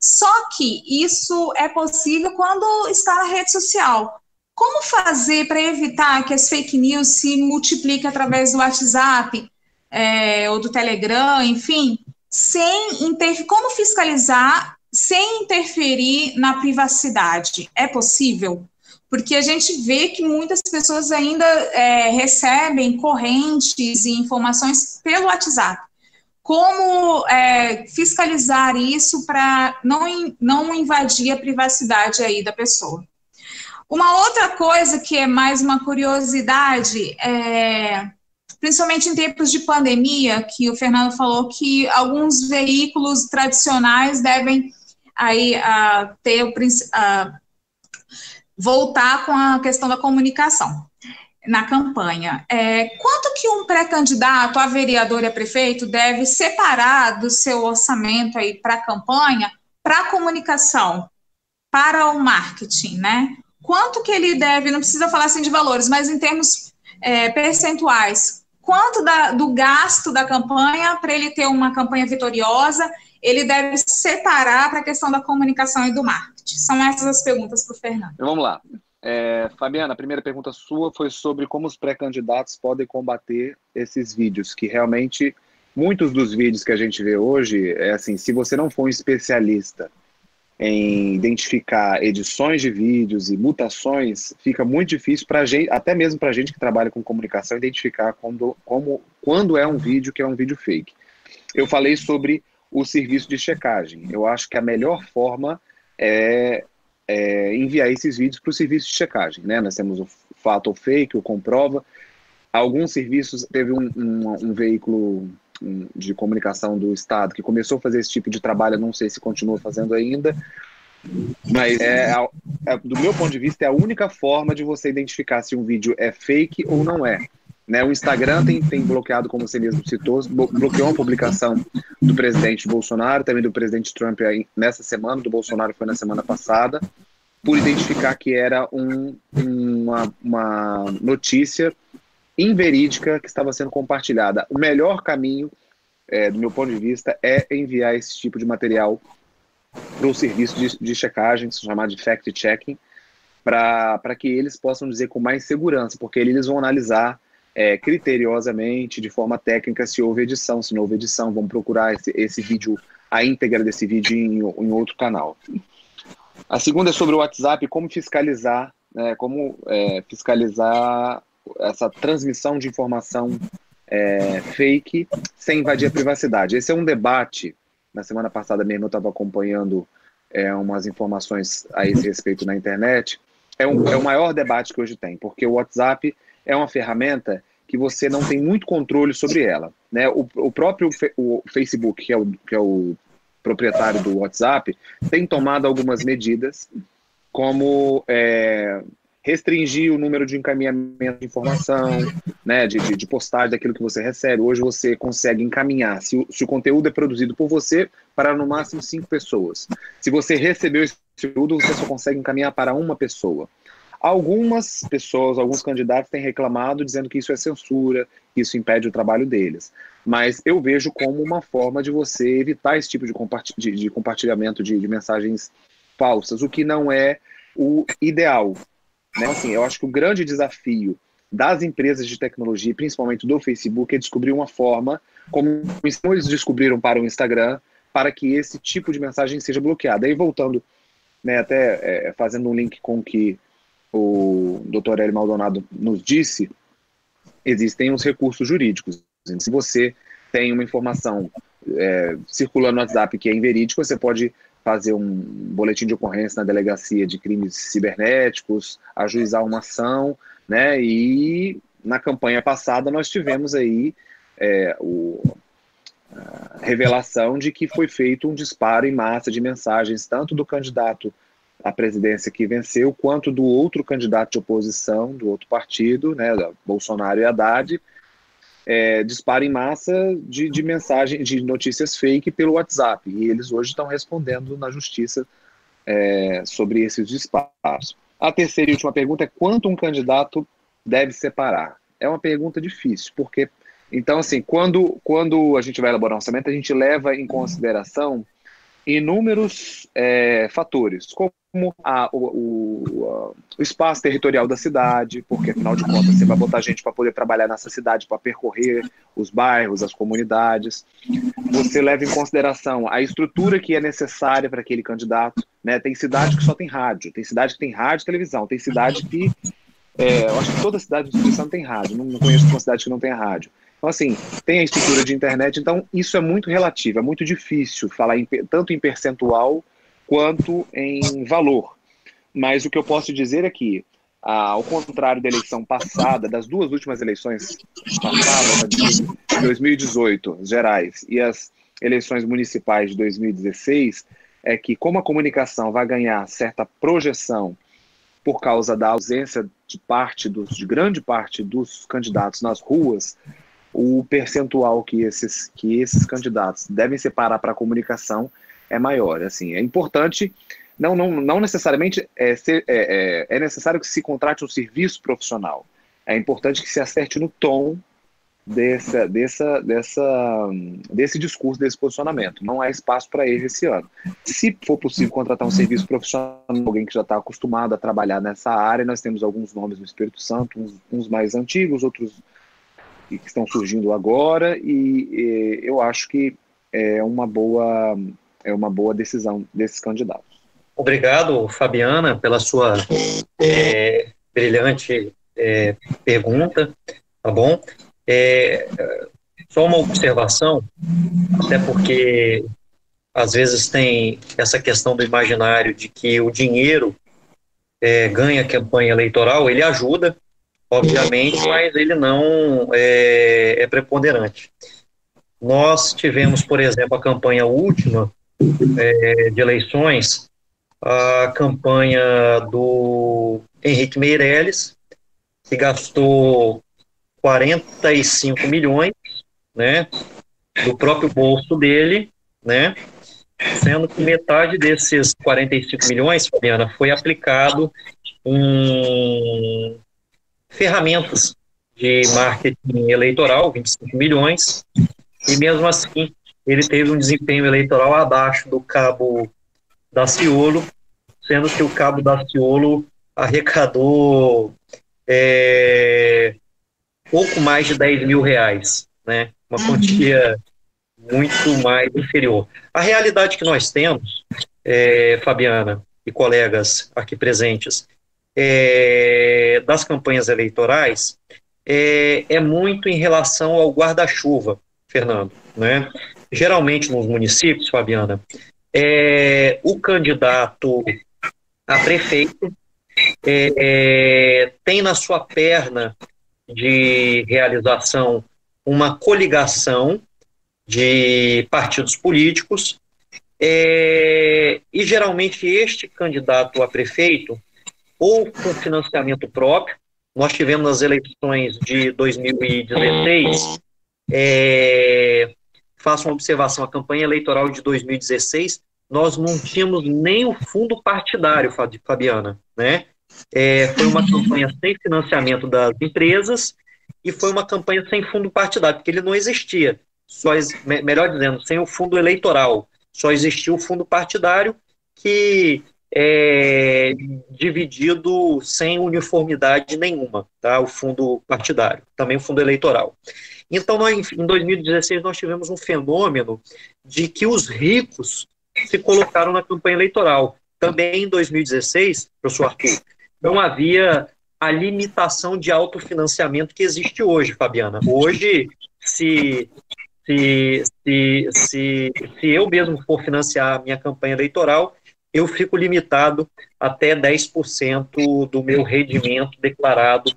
Só que isso é possível quando está na rede social. como fazer para evitar que as fake news se multipliquem através do WhatsApp é, ou do Telegram, enfim, sem interferir? Como fiscalizar sem interferir na privacidade? É possível? Porque a gente vê que muitas pessoas ainda é, recebem correntes e informações pelo WhatsApp. Como é, fiscalizar isso para não, não invadir a privacidade aí da pessoa? Uma outra coisa que é mais uma curiosidade, é, principalmente em tempos de pandemia, que o Fernando falou que alguns veículos tradicionais devem aí uh, ter uh, voltar com a questão da comunicação na campanha. É, quanto que um pré-candidato a vereador e a prefeito deve separar do seu orçamento aí para a campanha para a comunicação, para o marketing, né? quanto que ele deve, não precisa falar assim de valores, mas em termos é, percentuais, quanto da, do gasto da campanha para ele ter uma campanha vitoriosa, ele deve separar para a questão da comunicação e do marketing. São essas as perguntas para o Fernando. Vamos lá. É, Fabiana, a primeira pergunta sua foi sobre como os pré-candidatos podem combater esses vídeos, que realmente muitos dos vídeos que a gente vê hoje é assim, se você não for um especialista em identificar edições de vídeos e mutações, fica muito difícil para gente, até mesmo para a gente que trabalha com comunicação, identificar quando, como, quando é um vídeo que é um vídeo fake. Eu falei sobre o serviço de checagem. Eu acho que a melhor forma é, é enviar esses vídeos para o serviço de checagem. Né? Nós temos o fato ou fake, o comprova. Alguns serviços, teve um, um, um veículo de comunicação do Estado que começou a fazer esse tipo de trabalho, não sei se continua fazendo ainda, mas é, é, do meu ponto de vista é a única forma de você identificar se um vídeo é fake ou não é. Né, o Instagram tem, tem bloqueado, como você mesmo citou, bloqueou a publicação do presidente Bolsonaro, também do presidente Trump aí, nessa semana, do Bolsonaro foi na semana passada, por identificar que era um, uma, uma notícia inverídica que estava sendo compartilhada. O melhor caminho, é, do meu ponto de vista, é enviar esse tipo de material para o serviço de, de checagem, chamado de fact-checking, para que eles possam dizer com mais segurança, porque eles vão analisar é, criteriosamente, de forma técnica, se houve edição, se não houve edição, vão procurar esse, esse vídeo, a íntegra desse vídeo em, em outro canal. A segunda é sobre o WhatsApp, como fiscalizar, né, como é, fiscalizar essa transmissão de informação é, fake sem invadir a privacidade. Esse é um debate. Na semana passada mesmo eu estava acompanhando é, umas informações a esse respeito na internet. É, um, é o maior debate que hoje tem, porque o WhatsApp é uma ferramenta que você não tem muito controle sobre ela. Né? O, o próprio o Facebook, que é o, que é o proprietário do WhatsApp, tem tomado algumas medidas, como é, restringir o número de encaminhamento de informação, né, de, de, de, postagem daquilo que você recebe. Hoje você consegue encaminhar, se o, se o conteúdo é produzido por você, para no máximo cinco pessoas. Se você recebeu esse conteúdo, você só consegue encaminhar para uma pessoa. Algumas pessoas, alguns candidatos têm reclamado dizendo que isso é censura, que isso impede o trabalho deles. Mas eu vejo como uma forma de você evitar esse tipo de, de, de compartilhamento de, de mensagens falsas, o que não é o ideal. Né? Assim, eu acho que o grande desafio das empresas de tecnologia, principalmente do Facebook, é descobrir uma forma, como eles descobriram para o Instagram, para que esse tipo de mensagem seja bloqueada. Aí voltando, né, até é, fazendo um link com o que o Dr. Hélio Maldonado nos disse, existem os recursos jurídicos. Se você tem uma informação é, circulando no WhatsApp que é inverídica, você pode fazer um boletim de ocorrência na delegacia de crimes cibernéticos, ajuizar uma ação, né? E na campanha passada nós tivemos aí é, o, a revelação de que foi feito um disparo em massa de mensagens, tanto do candidato à presidência que venceu, quanto do outro candidato de oposição, do outro partido, né, Bolsonaro e Haddad, é, em massa de, de mensagem, de notícias fake pelo WhatsApp. E eles hoje estão respondendo na justiça é, sobre esses disparos. A terceira e última pergunta é quanto um candidato deve separar? É uma pergunta difícil, porque então assim, quando quando a gente vai elaborar um orçamento, a gente leva em consideração inúmeros é, fatores, como a, o, o, o, espaço territorial da cidade, porque afinal de contas você vai botar gente para poder trabalhar nessa cidade, para percorrer os bairros, as comunidades. Você leva em consideração a estrutura que é necessária para aquele candidato. Né? Tem cidade que só tem rádio, tem cidade que tem rádio e televisão, tem cidade que. É, eu acho que toda cidade do Espírito tem rádio, não, não conheço uma cidade que não tem rádio. Então, assim, tem a estrutura de internet, então isso é muito relativo, é muito difícil falar em, tanto em percentual quanto em valor. Mas o que eu posso dizer é que, ah, ao contrário da eleição passada, das duas últimas eleições passadas, de 2018, gerais, e as eleições municipais de 2016, é que como a comunicação vai ganhar certa projeção por causa da ausência de parte dos, de grande parte dos candidatos nas ruas, o percentual que esses, que esses candidatos devem separar para a comunicação é maior. Assim, é importante, não, não, não necessariamente é, ser, é, é, é necessário que se contrate um serviço profissional. É importante que se acerte no tom dessa, dessa, dessa, desse discurso, desse posicionamento. Não há espaço para ele esse ano. Se for possível contratar um serviço profissional, alguém que já está acostumado a trabalhar nessa área, nós temos alguns nomes no Espírito Santo, uns, uns mais antigos, outros que estão surgindo agora, e, e eu acho que é uma boa é uma boa decisão desses candidatos. Obrigado, Fabiana, pela sua é, brilhante é, pergunta, tá bom? É, só uma observação, até porque às vezes tem essa questão do imaginário de que o dinheiro é, ganha campanha eleitoral, ele ajuda, obviamente, mas ele não é, é preponderante. Nós tivemos, por exemplo, a campanha última é, de eleições, a campanha do Henrique Meirelles, que gastou 45 milhões, né, do próprio bolso dele, né, sendo que metade desses 45 milhões, Fabiana, foi aplicado em ferramentas de marketing eleitoral, 25 milhões, e mesmo assim ele teve um desempenho eleitoral abaixo do cabo Daciolo, sendo que o cabo Daciolo arrecadou é, pouco mais de 10 mil reais, né? Uma uhum. quantia muito mais inferior. A realidade que nós temos, é, Fabiana e colegas aqui presentes, é, das campanhas eleitorais é, é muito em relação ao guarda-chuva, Fernando, né? Geralmente nos municípios, Fabiana, é, o candidato a prefeito é, é, tem na sua perna de realização uma coligação de partidos políticos é, e geralmente este candidato a prefeito ou com financiamento próprio, nós tivemos nas eleições de 2016 é, faço uma observação, a campanha eleitoral de 2016, nós não tínhamos nem o fundo partidário, Fabiana, né? É, foi uma campanha [LAUGHS] sem financiamento das empresas e foi uma campanha sem fundo partidário, porque ele não existia. Só, melhor dizendo, sem o fundo eleitoral. Só existia o fundo partidário que é dividido sem uniformidade nenhuma, tá? O fundo partidário, também o fundo eleitoral. Então, nós, em 2016, nós tivemos um fenômeno de que os ricos se colocaram na campanha eleitoral. Também em 2016, professor Arthur, não havia a limitação de autofinanciamento que existe hoje, Fabiana. Hoje, se, se, se, se, se eu mesmo for financiar a minha campanha eleitoral, eu fico limitado até 10% do meu rendimento declarado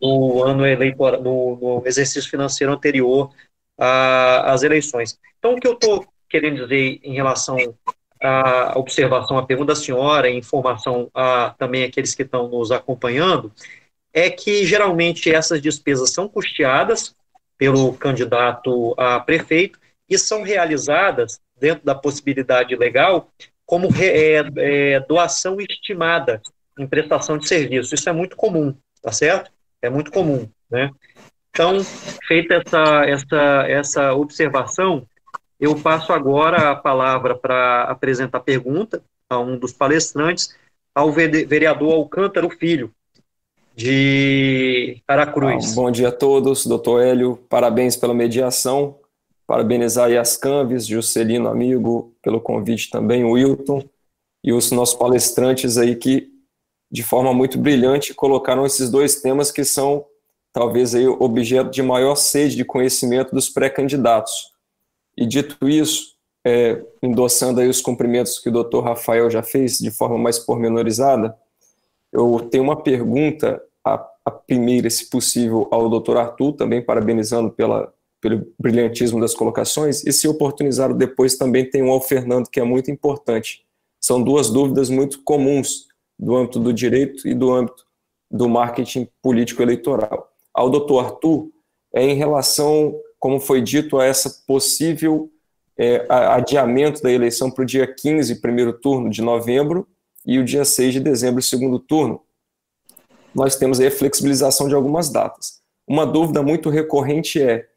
no ano eleitoral, no, no exercício financeiro anterior às eleições. Então, o que eu estou querendo dizer em relação à observação, à pergunta da senhora, em informação a também aqueles que estão nos acompanhando, é que geralmente essas despesas são custeadas pelo candidato a prefeito e são realizadas dentro da possibilidade legal como é, é, doação estimada em prestação de serviço. Isso é muito comum, tá certo? É muito comum, né? Então, feita essa, essa, essa observação, eu passo agora a palavra para apresentar a pergunta a um dos palestrantes, ao vereador Alcântara Filho, de Aracruz. Ah, bom dia a todos, doutor Hélio, parabéns pela mediação, parabenizar aí as Canves, Juscelino, amigo, pelo convite também, o Wilton, e os nossos palestrantes aí que, de forma muito brilhante, colocaram esses dois temas que são, talvez, aí, objeto de maior sede de conhecimento dos pré-candidatos. E dito isso, é, endossando aí os cumprimentos que o doutor Rafael já fez de forma mais pormenorizada, eu tenho uma pergunta, a, a primeira, se possível, ao doutor Arthur, também parabenizando pela, pelo brilhantismo das colocações, e se oportunizar depois também tem um ao Fernando, que é muito importante. São duas dúvidas muito comuns do âmbito do direito e do âmbito do marketing político eleitoral. Ao doutor Arthur, é em relação, como foi dito, a essa possível é, adiamento da eleição para o dia 15, primeiro turno de novembro, e o dia 6 de dezembro, segundo turno, nós temos aí a flexibilização de algumas datas. Uma dúvida muito recorrente é: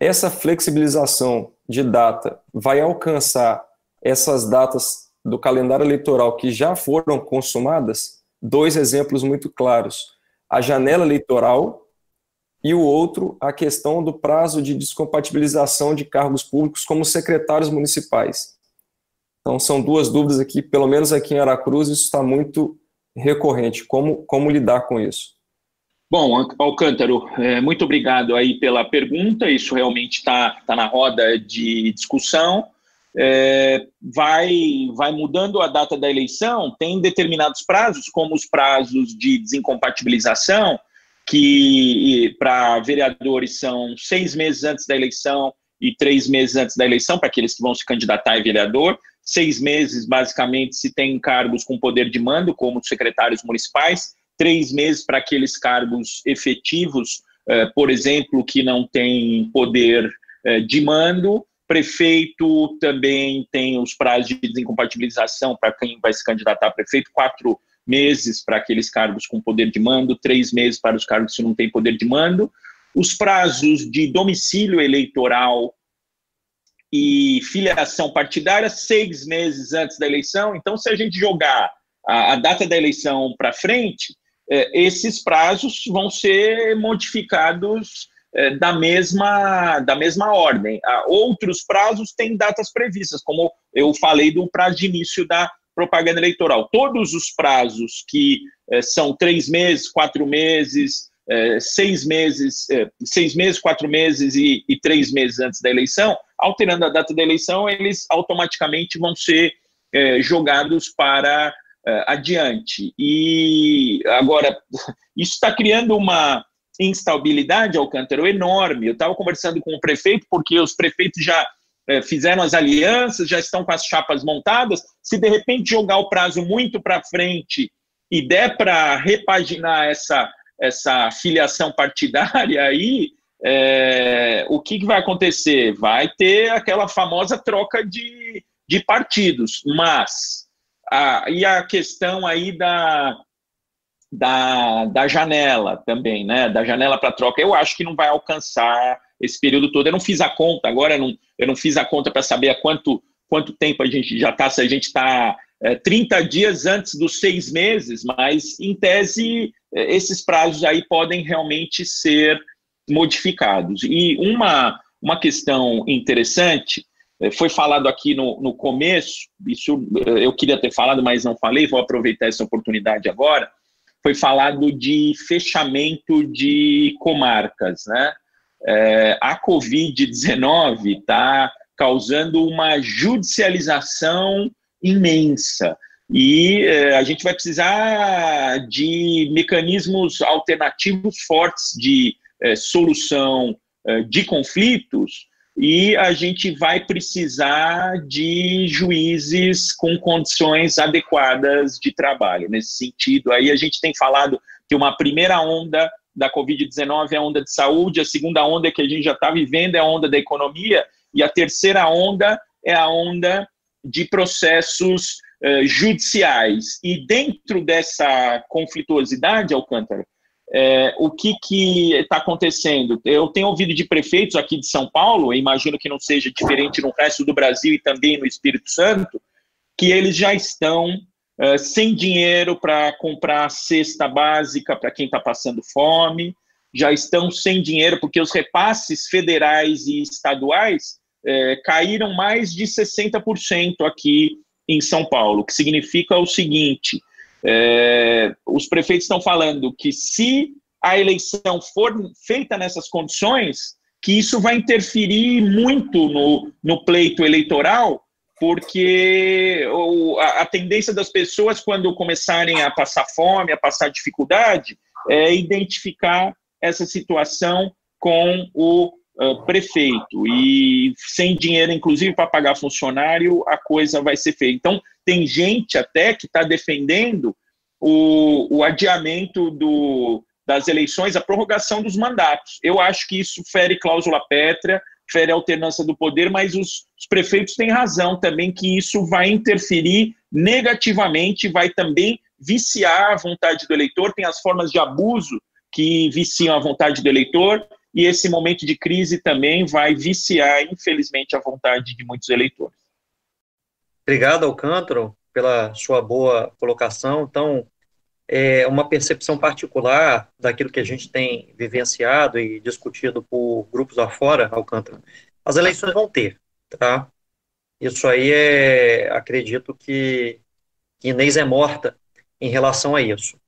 essa flexibilização de data vai alcançar essas datas do calendário eleitoral que já foram consumadas? Dois exemplos muito claros: a janela eleitoral e o outro, a questão do prazo de descompatibilização de cargos públicos como secretários municipais. Então, são duas dúvidas aqui, pelo menos aqui em Aracruz, isso está muito recorrente. Como, como lidar com isso? Bom, Alcântaro, é, muito obrigado aí pela pergunta. Isso realmente está tá na roda de discussão. É, vai, vai mudando a data da eleição, tem determinados prazos, como os prazos de desincompatibilização, que para vereadores são seis meses antes da eleição e três meses antes da eleição, para aqueles que vão se candidatar a vereador, seis meses, basicamente, se tem cargos com poder de mando, como secretários municipais, três meses para aqueles cargos efetivos, eh, por exemplo, que não têm poder eh, de mando. Prefeito também tem os prazos de desincompatibilização para quem vai se candidatar a prefeito, quatro meses para aqueles cargos com poder de mando, três meses para os cargos que não têm poder de mando. Os prazos de domicílio eleitoral e filiação partidária seis meses antes da eleição. Então, se a gente jogar a, a data da eleição para frente, é, esses prazos vão ser modificados é, da, mesma, da mesma ordem. Ah, outros prazos têm datas previstas, como eu falei do prazo de início da propaganda eleitoral. Todos os prazos que é, são três meses, quatro meses, é, seis meses, é, seis meses, quatro meses e, e, três meses antes da eleição, alterando a data da eleição, eles automaticamente vão ser é, jogados para é, adiante. E agora, [LAUGHS] isso está criando uma instabilidade, Alcântara, enorme. Eu estava conversando com o prefeito, porque os prefeitos já é, fizeram as alianças, já estão com as chapas montadas. Se de repente jogar o prazo muito para frente e der para repaginar essa essa filiação partidária aí, é, o que, que, vai acontecer? Vai ter aquela famosa troca de, de partidos, mas e a questão aí da, da, da janela também, né? Da janela para troca, eu acho que não vai alcançar esse período todo. Eu não fiz a conta, agora eu não, eu não fiz a conta para saber há quanto, quanto tempo a gente já está, se a gente está é, 30 dias antes dos seis meses, mas em tese é, esses prazos aí podem realmente ser modificados. E uma, uma questão interessante, foi falado aqui no, no começo, isso é, eu queria ter falado, mas não falei, vou aproveitar essa oportunidade agora, foi falado de fechamento de comarcas, né? É, a Covid-19 está causando uma judicialização imensa. E eh, a gente vai precisar de mecanismos alternativos fortes de solução de conflitos, e a gente vai precisar de juízes com condições adequadas de trabalho. Nesse sentido, aí a gente tem falado que uma primeira onda da Covid-19 é a onda de saúde, a segunda onda que a gente já está vivendo é a onda da economia, e a terceira onda é a onda de processos uh, judiciais. E dentro dessa conflituosidade, Alcântara, é, o que está acontecendo? Eu tenho ouvido de prefeitos aqui de São Paulo, imagino que não seja diferente no resto do Brasil e também no Espírito Santo, que eles já estão uh, sem dinheiro para comprar cesta básica para quem está passando fome, já estão sem dinheiro porque os repasses federais e estaduais é, caíram mais de 60% aqui em São Paulo, que significa o seguinte: é, os prefeitos estão falando que se a eleição for feita nessas condições, que isso vai interferir muito no, no pleito eleitoral, porque a, a tendência das pessoas, quando começarem a passar fome, a passar dificuldade, é identificar essa situação com o uh, prefeito. E sem dinheiro, inclusive, para pagar funcionário, a coisa vai ser feita. Então, tem gente até que está defendendo o, o adiamento do, das eleições, a prorrogação dos mandatos. Eu acho que isso fere cláusula pétrea, fere alternância do poder, mas os, os, prefeitos têm razão também que isso vai interferir negativamente, vai também viciar a vontade do eleitor, tem as formas de abuso que viciam a vontade do eleitor, e esse momento de crise também vai viciar, infelizmente, a vontade de muitos eleitores. Obrigado, Alcântara, pela sua boa colocação. Então, é uma percepção particular daquilo que a gente tem vivenciado e discutido por grupos afora, Alcântara. As eleições vão ter, tá? Isso aí é, acredito que, que Inês é morta em relação a isso.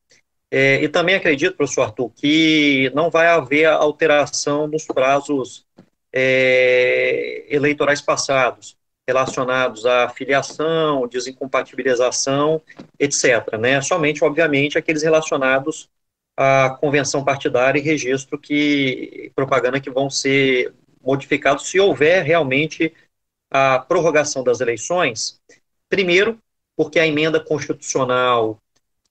É, e também acredito, professor Arthur, que não vai haver alteração nos prazos é, eleitorais passados, relacionados à filiação, desincompatibilização, etc. Né? Somente, obviamente, aqueles relacionados à convenção partidária e registro que propaganda que vão ser modificados se houver realmente a prorrogação das eleições. Primeiro, porque a emenda constitucional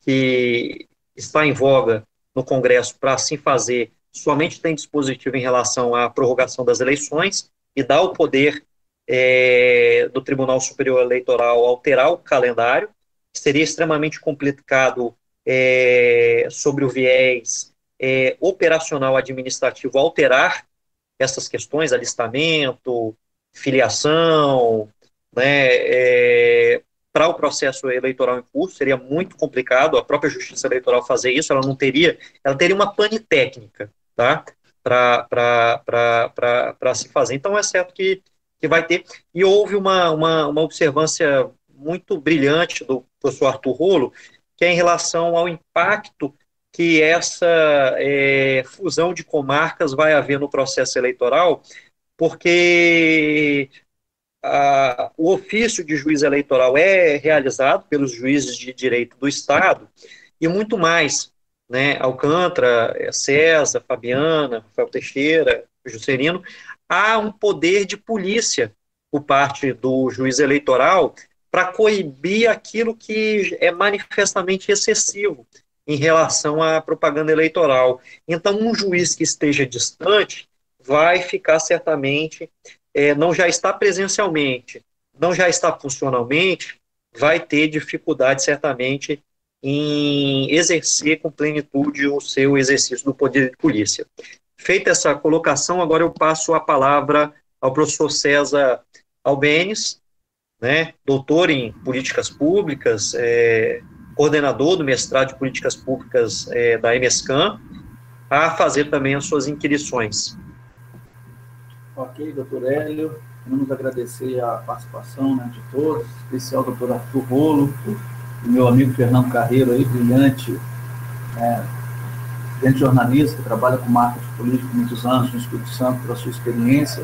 que está em voga no Congresso para assim fazer, somente tem dispositivo em relação à prorrogação das eleições e dá o poder é, do Tribunal Superior Eleitoral alterar o calendário, seria extremamente complicado é, sobre o viés é, operacional administrativo alterar essas questões, alistamento, filiação, né, é, para o processo eleitoral em curso, seria muito complicado a própria Justiça Eleitoral fazer isso, ela não teria, ela teria uma pane técnica, tá, para se fazer. Então, é certo que, que vai ter, e houve uma, uma, uma observância muito brilhante do professor Arthur Rolo, que é em relação ao impacto que essa é, fusão de comarcas vai haver no processo eleitoral, porque a, o ofício de juiz eleitoral é realizado pelos juízes de direito do Estado e muito mais, né, Alcântara, é, César, Fabiana, Rafael Teixeira, Juscelino, há um poder de polícia por parte do juiz eleitoral para coibir aquilo que é manifestamente excessivo em relação à propaganda eleitoral. Então, um juiz que esteja distante vai ficar certamente é, não já está presencialmente, não já está funcionalmente, vai ter dificuldade certamente em exercer com plenitude o seu exercício do poder de polícia. Feita essa colocação, agora eu passo a palavra ao professor César Albenes, né, doutor em políticas públicas, é, coordenador do mestrado de políticas públicas é, da MSCAM, a fazer também as suas inquirições. Ok, doutor Hélio, queremos agradecer a participação né, de todos, especial doutor Arthur Rolo, e meu amigo Fernando Carreiro, aí, brilhante, é, brilhante jornalista, que trabalha com marketing político muitos anos no Espírito Santo, pela sua experiência.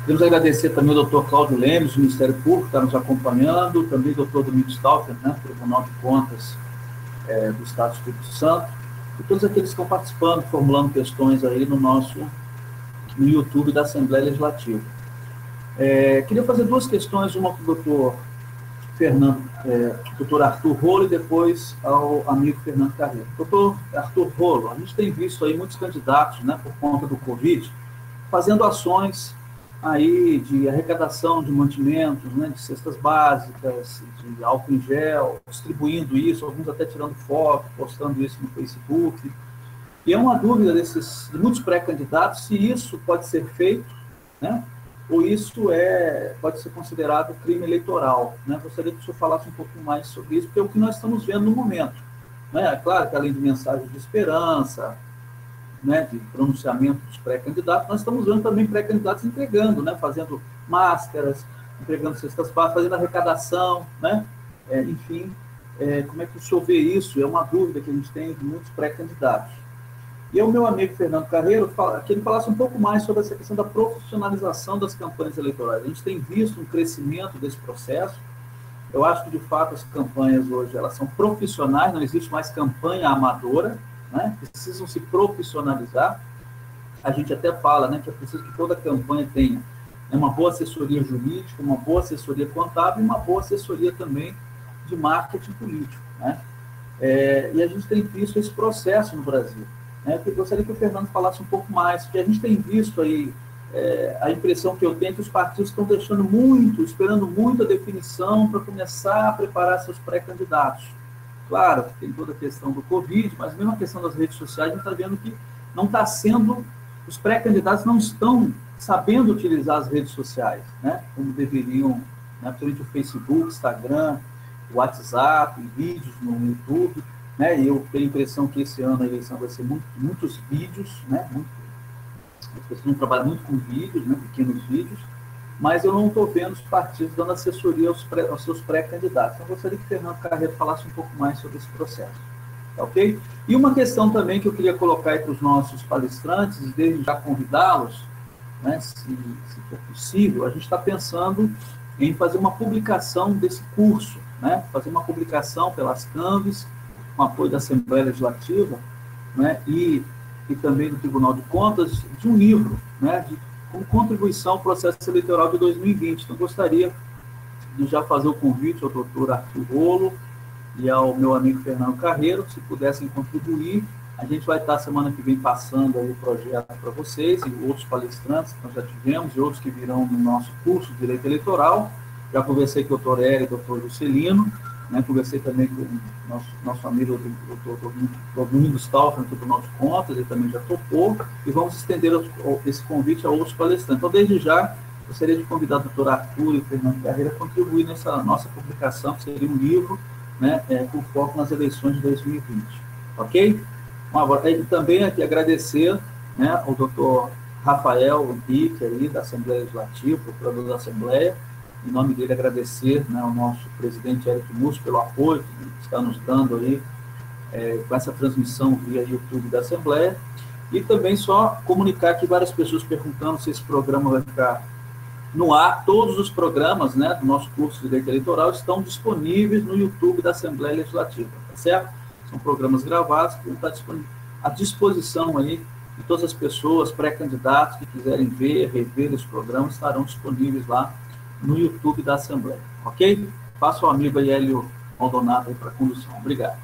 Queremos agradecer também ao doutor Cláudio Lemes, do Ministério Público, que está nos acompanhando, também o doutor Domingos Stalker, né, Tribunal de Contas é, do Estado do Espírito Santo, e todos aqueles que estão participando, formulando questões aí no nosso no YouTube da Assembleia Legislativa. É, queria fazer duas questões, uma para o doutor Fernando, é, doutor Arthur Rolo e depois ao amigo Fernando Carreiro. Doutor Arthur Rolo, a gente tem visto aí muitos candidatos, né, por conta do Covid, fazendo ações aí de arrecadação de mantimentos, né, de cestas básicas, de álcool em gel, distribuindo isso, alguns até tirando foto, postando isso no Facebook. E é uma dúvida desses de muitos pré-candidatos se isso pode ser feito, né, ou isso é, pode ser considerado crime eleitoral. Né? Gostaria que o senhor falasse um pouco mais sobre isso, porque é o que nós estamos vendo no momento. Né? É claro que além de mensagens de esperança, né, de pronunciamento dos pré-candidatos, nós estamos vendo também pré-candidatos entregando, né, fazendo máscaras, entregando cestas básicas, fazendo arrecadação, né, é, enfim, é, como é que o senhor vê isso? É uma dúvida que a gente tem de muitos pré-candidatos. E o meu amigo Fernando Carreiro, que ele falasse um pouco mais sobre essa questão da profissionalização das campanhas eleitorais. A gente tem visto um crescimento desse processo. Eu acho que, de fato, as campanhas hoje elas são profissionais, não existe mais campanha amadora, né? precisam se profissionalizar. A gente até fala né, que é preciso que toda campanha tenha né, uma boa assessoria jurídica, uma boa assessoria contábil e uma boa assessoria também de marketing político. Né? É, e a gente tem visto esse processo no Brasil. Né? Eu gostaria que o Fernando falasse um pouco mais, porque a gente tem visto aí, é, a impressão que eu tenho é que os partidos estão deixando muito, esperando muito a definição para começar a preparar seus pré-candidatos. Claro, tem toda a questão do Covid, mas mesmo a questão das redes sociais, a gente está vendo que não está sendo, os pré-candidatos não estão sabendo utilizar as redes sociais, né, como deveriam, né, principalmente o Facebook, Instagram, WhatsApp, vídeos no YouTube, né, eu tenho a impressão que esse ano a eleição vai ser muito, muitos vídeos, né, muito, as pessoas vão trabalhar muito com vídeos, né, pequenos vídeos, mas eu não estou vendo os partidos dando assessoria aos, pré, aos seus pré-candidatos. Então, eu gostaria que o Fernando Carreiro falasse um pouco mais sobre esse processo. Tá ok? E uma questão também que eu queria colocar aí para os nossos palestrantes, desde já convidá-los, né, se, se for possível, a gente está pensando em fazer uma publicação desse curso, né, fazer uma publicação pelas CANVES, com apoio da Assembleia Legislativa, né, e, e também do Tribunal de Contas, de um livro, né, de como contribuição ao processo eleitoral de 2020. Então, gostaria de já fazer o convite ao doutor Arthur Rolo e ao meu amigo Fernando Carreiro, se pudessem contribuir. A gente vai estar semana que vem passando o projeto para vocês e outros palestrantes que nós já tivemos e outros que virão no nosso curso de Direito Eleitoral. Já conversei com o doutor Hélio e o doutor Juscelino, né, conversei também com o nosso, nosso amigo o doutor Domingos Stauffer, no Tribunal de Contas, ele também já topou, e vamos estender esse convite a outros palestrantes. Então, desde já, gostaria de convidar o doutor Arthur e o Fernando Carreira a contribuir nessa nossa publicação, que seria um livro né, é, com foco nas eleições de 2020. Ok? Agora, e também aqui agradecer né, ao doutor Rafael Henrique, aí, da Assembleia Legislativa, procurador da Assembleia, em nome dele, agradecer né, ao nosso presidente Eric Múcio pelo apoio que está nos dando aí é, com essa transmissão via YouTube da Assembleia. E também só comunicar que várias pessoas perguntando se esse programa vai ficar no ar. Todos os programas né, do nosso curso de Direito Eleitoral estão disponíveis no YouTube da Assembleia Legislativa, tá certo? São programas gravados que vão estar à disposição aí de todas as pessoas, pré-candidatos que quiserem ver, rever esse programa, estarão disponíveis lá no YouTube da Assembleia, ok? Passo ao amigo Hélio Maldonado para a condução. Obrigado.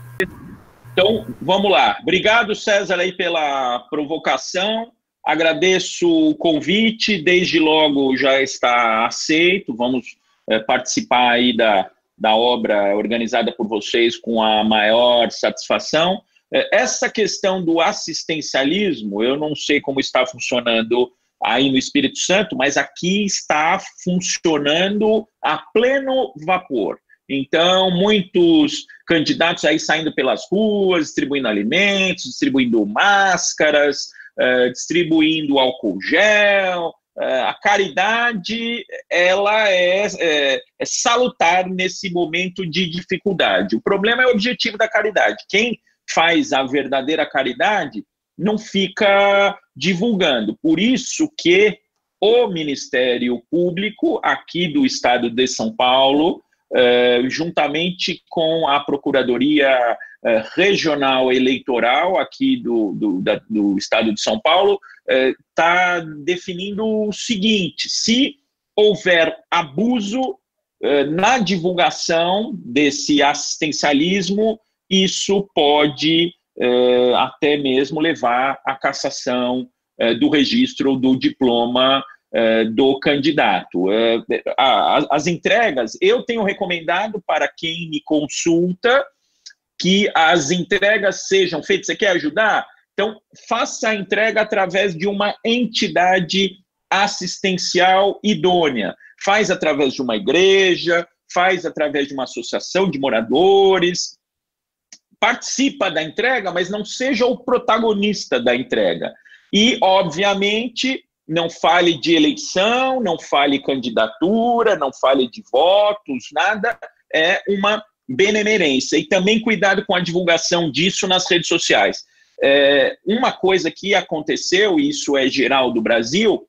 Então, vamos lá. Obrigado, César, aí pela provocação. Agradeço o convite, desde logo já está aceito. Vamos é, participar aí da, da obra organizada por vocês com a maior satisfação. É, essa questão do assistencialismo, eu não sei como está funcionando aí no Espírito Santo, mas aqui está funcionando a pleno vapor. Então, muitos candidatos aí saindo pelas ruas, distribuindo alimentos, distribuindo máscaras, uh, distribuindo álcool gel. Uh, a caridade, ela é, é, é salutar nesse momento de dificuldade. O problema é o objetivo da caridade. Quem faz a verdadeira caridade não fica divulgando. Por isso que o Ministério Público aqui do Estado de São Paulo, eh, juntamente com a Procuradoria eh, Regional Eleitoral aqui do, do, do Estado de São Paulo, está eh, definindo o seguinte: se houver abuso na divulgação desse assistencialismo, isso pode até mesmo levar à cassação é, do registro do diploma é, do candidato. as entregas, eu tenho recomendado para quem me consulta que as entregas sejam feitas. Você quer ajudar? Então, faça a entrega através de uma entidade assistencial idônea. Faz através de uma igreja, faz através de uma associação de moradores, participa da entrega, mas não seja o protagonista da entrega. E, obviamente, não fale de eleição, não fale candidatura, não fale de votos, nada, é uma benemerência. E também cuidado com a divulgação disso nas redes sociais. É, uma coisa que aconteceu, e isso é geral do Brasil,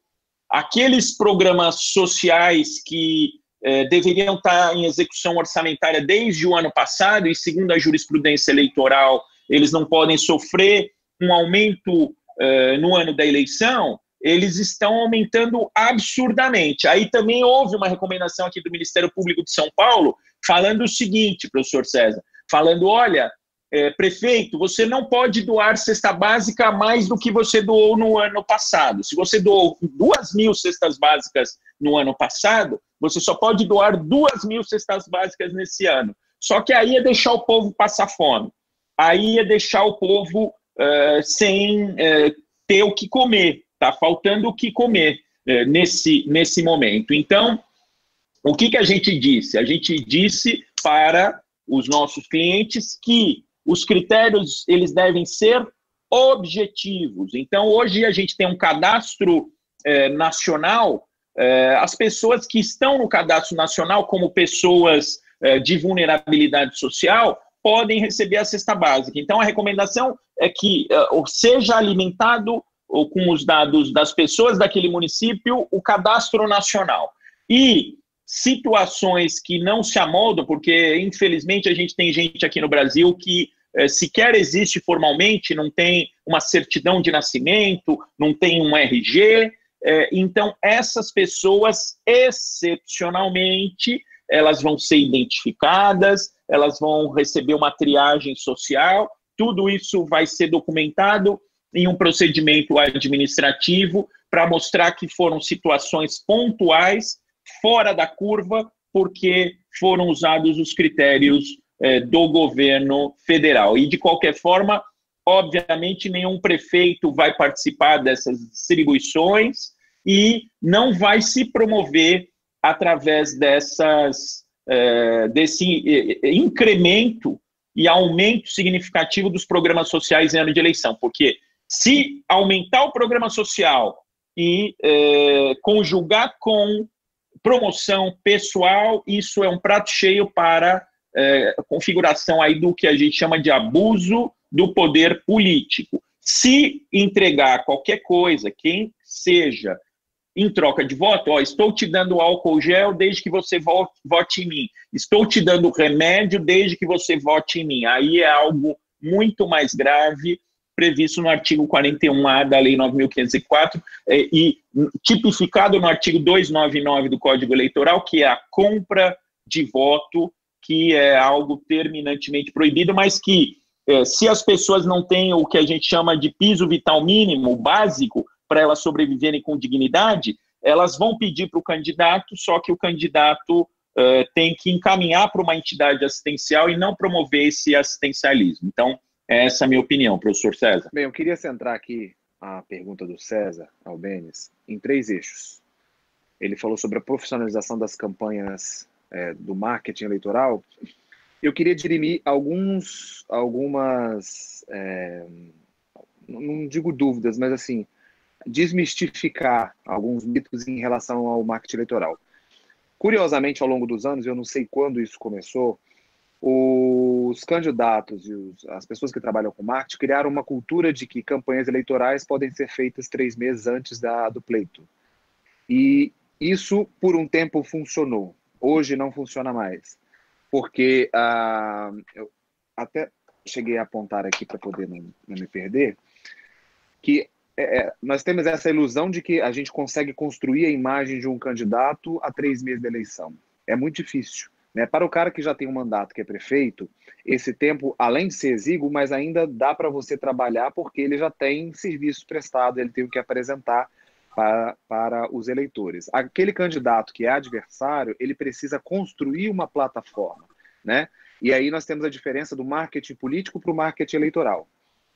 aqueles programas sociais que é, deveriam estar em execução orçamentária desde o ano passado, e segundo a jurisprudência eleitoral, eles não podem sofrer um aumento é, no ano da eleição, eles estão aumentando absurdamente. Aí também houve uma recomendação aqui do Ministério Público de São Paulo, falando o seguinte, professor César, falando, olha, é, prefeito, você não pode doar cesta básica mais do que você doou no ano passado. Se você doou duas mil cestas básicas no ano passado, você só pode doar duas mil cestas básicas nesse ano. Só que aí é deixar o povo passar fome. Aí é deixar o povo uh, sem uh, ter o que comer. Está faltando o que comer uh, nesse, nesse momento. Então, o que, que a gente disse? A gente disse para os nossos clientes que os critérios eles devem ser objetivos. Então, hoje a gente tem um cadastro nacional as pessoas que estão no cadastro nacional como pessoas é, de vulnerabilidade social podem receber a cesta básica. Então, a recomendação é que é, seja alimentado ou com os dados das pessoas daquele município o cadastro nacional. E situações que não se amoldam, porque infelizmente a gente tem gente aqui no Brasil que é, sequer existe formalmente, não tem uma certidão de nascimento, não tem um RG, é, então, essas pessoas, excepcionalmente, elas vão ser identificadas, elas vão receber uma triagem social, tudo isso vai ser documentado em um procedimento administrativo para mostrar que foram situações pontuais, fora da curva, porque foram usados os critérios é, do governo federal. E, de qualquer forma, obviamente, nenhum prefeito vai participar dessas distribuições, e não vai se promover através dessas, é, desse é, é, incremento e aumento significativo dos programas sociais em ano de eleição, porque se aumentar o programa social e conjugar com promoção pessoal, isso é um prato cheio para configuração aí do que a gente chama de abuso do poder político. Se entregar qualquer coisa, quem seja, em troca de voto, ó, estou te dando álcool gel desde que você vote, vote em mim. Estou te dando remédio desde que você vote em mim. Aí é algo muito mais grave, previsto no artigo 41A da Lei 9.504 é, e tipificado no artigo 299 do Código Eleitoral, que é a compra de voto, que é algo terminantemente proibido, mas que, é, se as pessoas não têm o que a gente chama de piso vital mínimo, básico, para elas sobreviverem com dignidade, elas vão pedir para o candidato, só que o candidato uh, tem que encaminhar para uma entidade assistencial e não promover esse assistencialismo. Então, essa é a minha opinião, professor César. Bem, eu queria centrar aqui a pergunta do César Albenes em três eixos. Ele falou sobre a profissionalização das campanhas é, do marketing eleitoral. Eu queria dirimir alguns, algumas, é, não digo dúvidas, mas assim, desmistificar alguns mitos em relação ao marketing eleitoral. Curiosamente, ao longo dos anos, eu não sei quando isso começou, os candidatos e os, as pessoas que trabalham com marketing criaram uma cultura de que campanhas eleitorais podem ser feitas três meses antes da, do pleito. E isso, por um tempo, funcionou. Hoje não funciona mais. Porque ah, eu até cheguei a apontar aqui para poder não, não me perder, que é, é, nós temos essa ilusão de que a gente consegue construir a imagem de um candidato a três meses da eleição. É muito difícil. Né? Para o cara que já tem um mandato, que é prefeito, esse tempo, além de ser exíguo, mas ainda dá para você trabalhar porque ele já tem serviço prestado, ele tem o que apresentar para, para os eleitores. Aquele candidato que é adversário, ele precisa construir uma plataforma. Né? E aí nós temos a diferença do marketing político para o marketing eleitoral.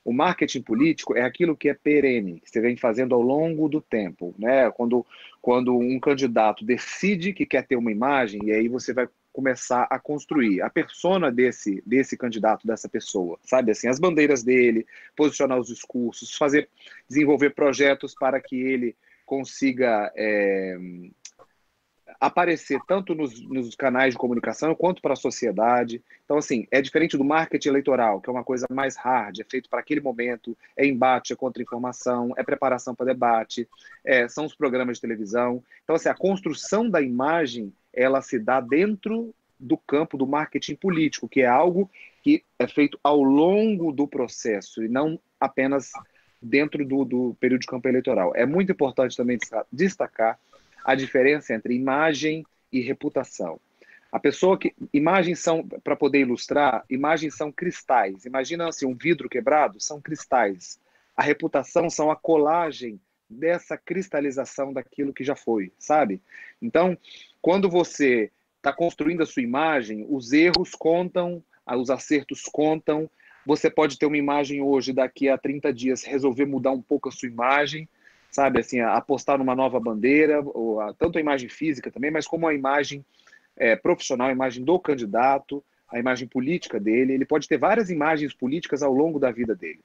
O marketing político é aquilo que é perene, que você vem fazendo ao longo do tempo, né? Quando, quando um candidato decide que quer ter uma imagem, e aí você vai começar a construir a persona desse, desse candidato, dessa pessoa, sabe? Assim, as bandeiras dele, posicionar os discursos, fazer, desenvolver projetos para que ele consiga é, aparecer tanto nos, nos, canais de comunicação quanto para a sociedade. Então, assim, é diferente do marketing eleitoral, que é uma coisa mais hard, é feito para aquele momento, é embate, é contra-informação, é preparação para debate, é, são os programas de televisão. Então, assim, a construção da imagem, ela se dá dentro do campo do marketing político, que é algo que é feito ao longo do processo e não apenas dentro do, do período de campo eleitoral. É muito importante também destacar a diferença entre imagem e reputação. A pessoa que. Imagens são, para poder ilustrar, imagens são cristais. Imagina assim, um vidro quebrado, são cristais. A reputação são a colagem dessa cristalização daquilo que já foi, sabe? Então, quando você está construindo a sua imagem, os erros contam, os acertos contam. Você pode ter uma imagem hoje, daqui a 30 dias, resolver mudar um pouco a sua imagem sabe, assim, apostar numa nova bandeira, ou a, tanto a imagem física também, mas como a imagem é, profissional, a imagem do candidato, a imagem política dele. Ele pode ter várias imagens políticas ao longo da vida dele.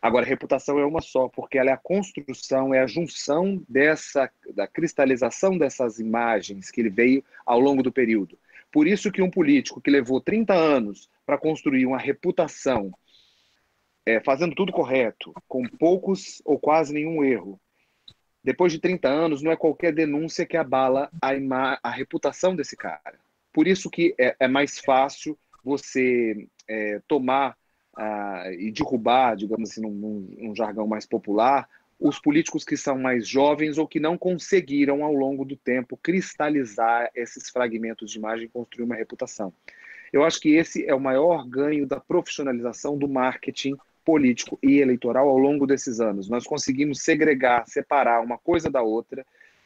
Agora, reputação é uma só, porque ela é a construção, é a junção dessa, da cristalização dessas imagens que ele veio ao longo do período. Por isso que um político que levou 30 anos para construir uma reputação, é, fazendo tudo correto, com poucos ou quase nenhum erro, depois de 30 anos, não é qualquer denúncia que abala a, a reputação desse cara. Por isso que é, é mais fácil você é, tomar uh, e derrubar, digamos assim, num, num, jargão mais popular, os políticos que são mais jovens ou que não conseguiram, ao longo do tempo, cristalizar esses fragmentos de imagem e construir uma reputação. Eu acho que esse é o maior ganho da profissionalização do marketing político e eleitoral ao longo desses anos. Nós conseguimos segregar, separar uma coisa da outra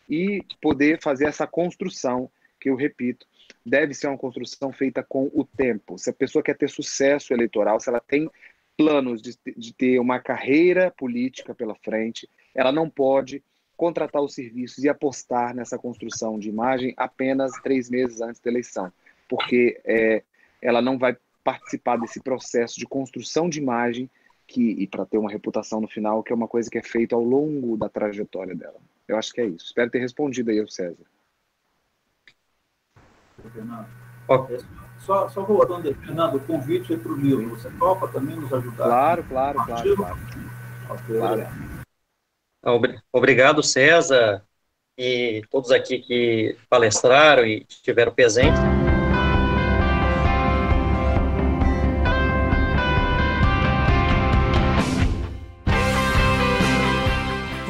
e poder fazer essa construção, que eu repito, deve ser uma construção feita com o tempo. Se a pessoa quer ter sucesso eleitoral, se ela tem planos de, de ter uma carreira política pela frente, ela não pode contratar os serviços e apostar nessa construção de imagem apenas três meses antes da eleição, porque é, ela não vai participar desse processo de construção de imagem que e para ter uma reputação no final, que é uma coisa que é feita ao longo da trajetória dela. Eu acho que é isso. Espero ter respondido aí, César. Fernando. Okay. Só, só voltando aí, Fernando, o convite é para o livro. Você topa também nos ajudar? Claro, claro, claro, claro. Okay. claro. Obrigado, César, e todos aqui que palestraram e estiveram presentes.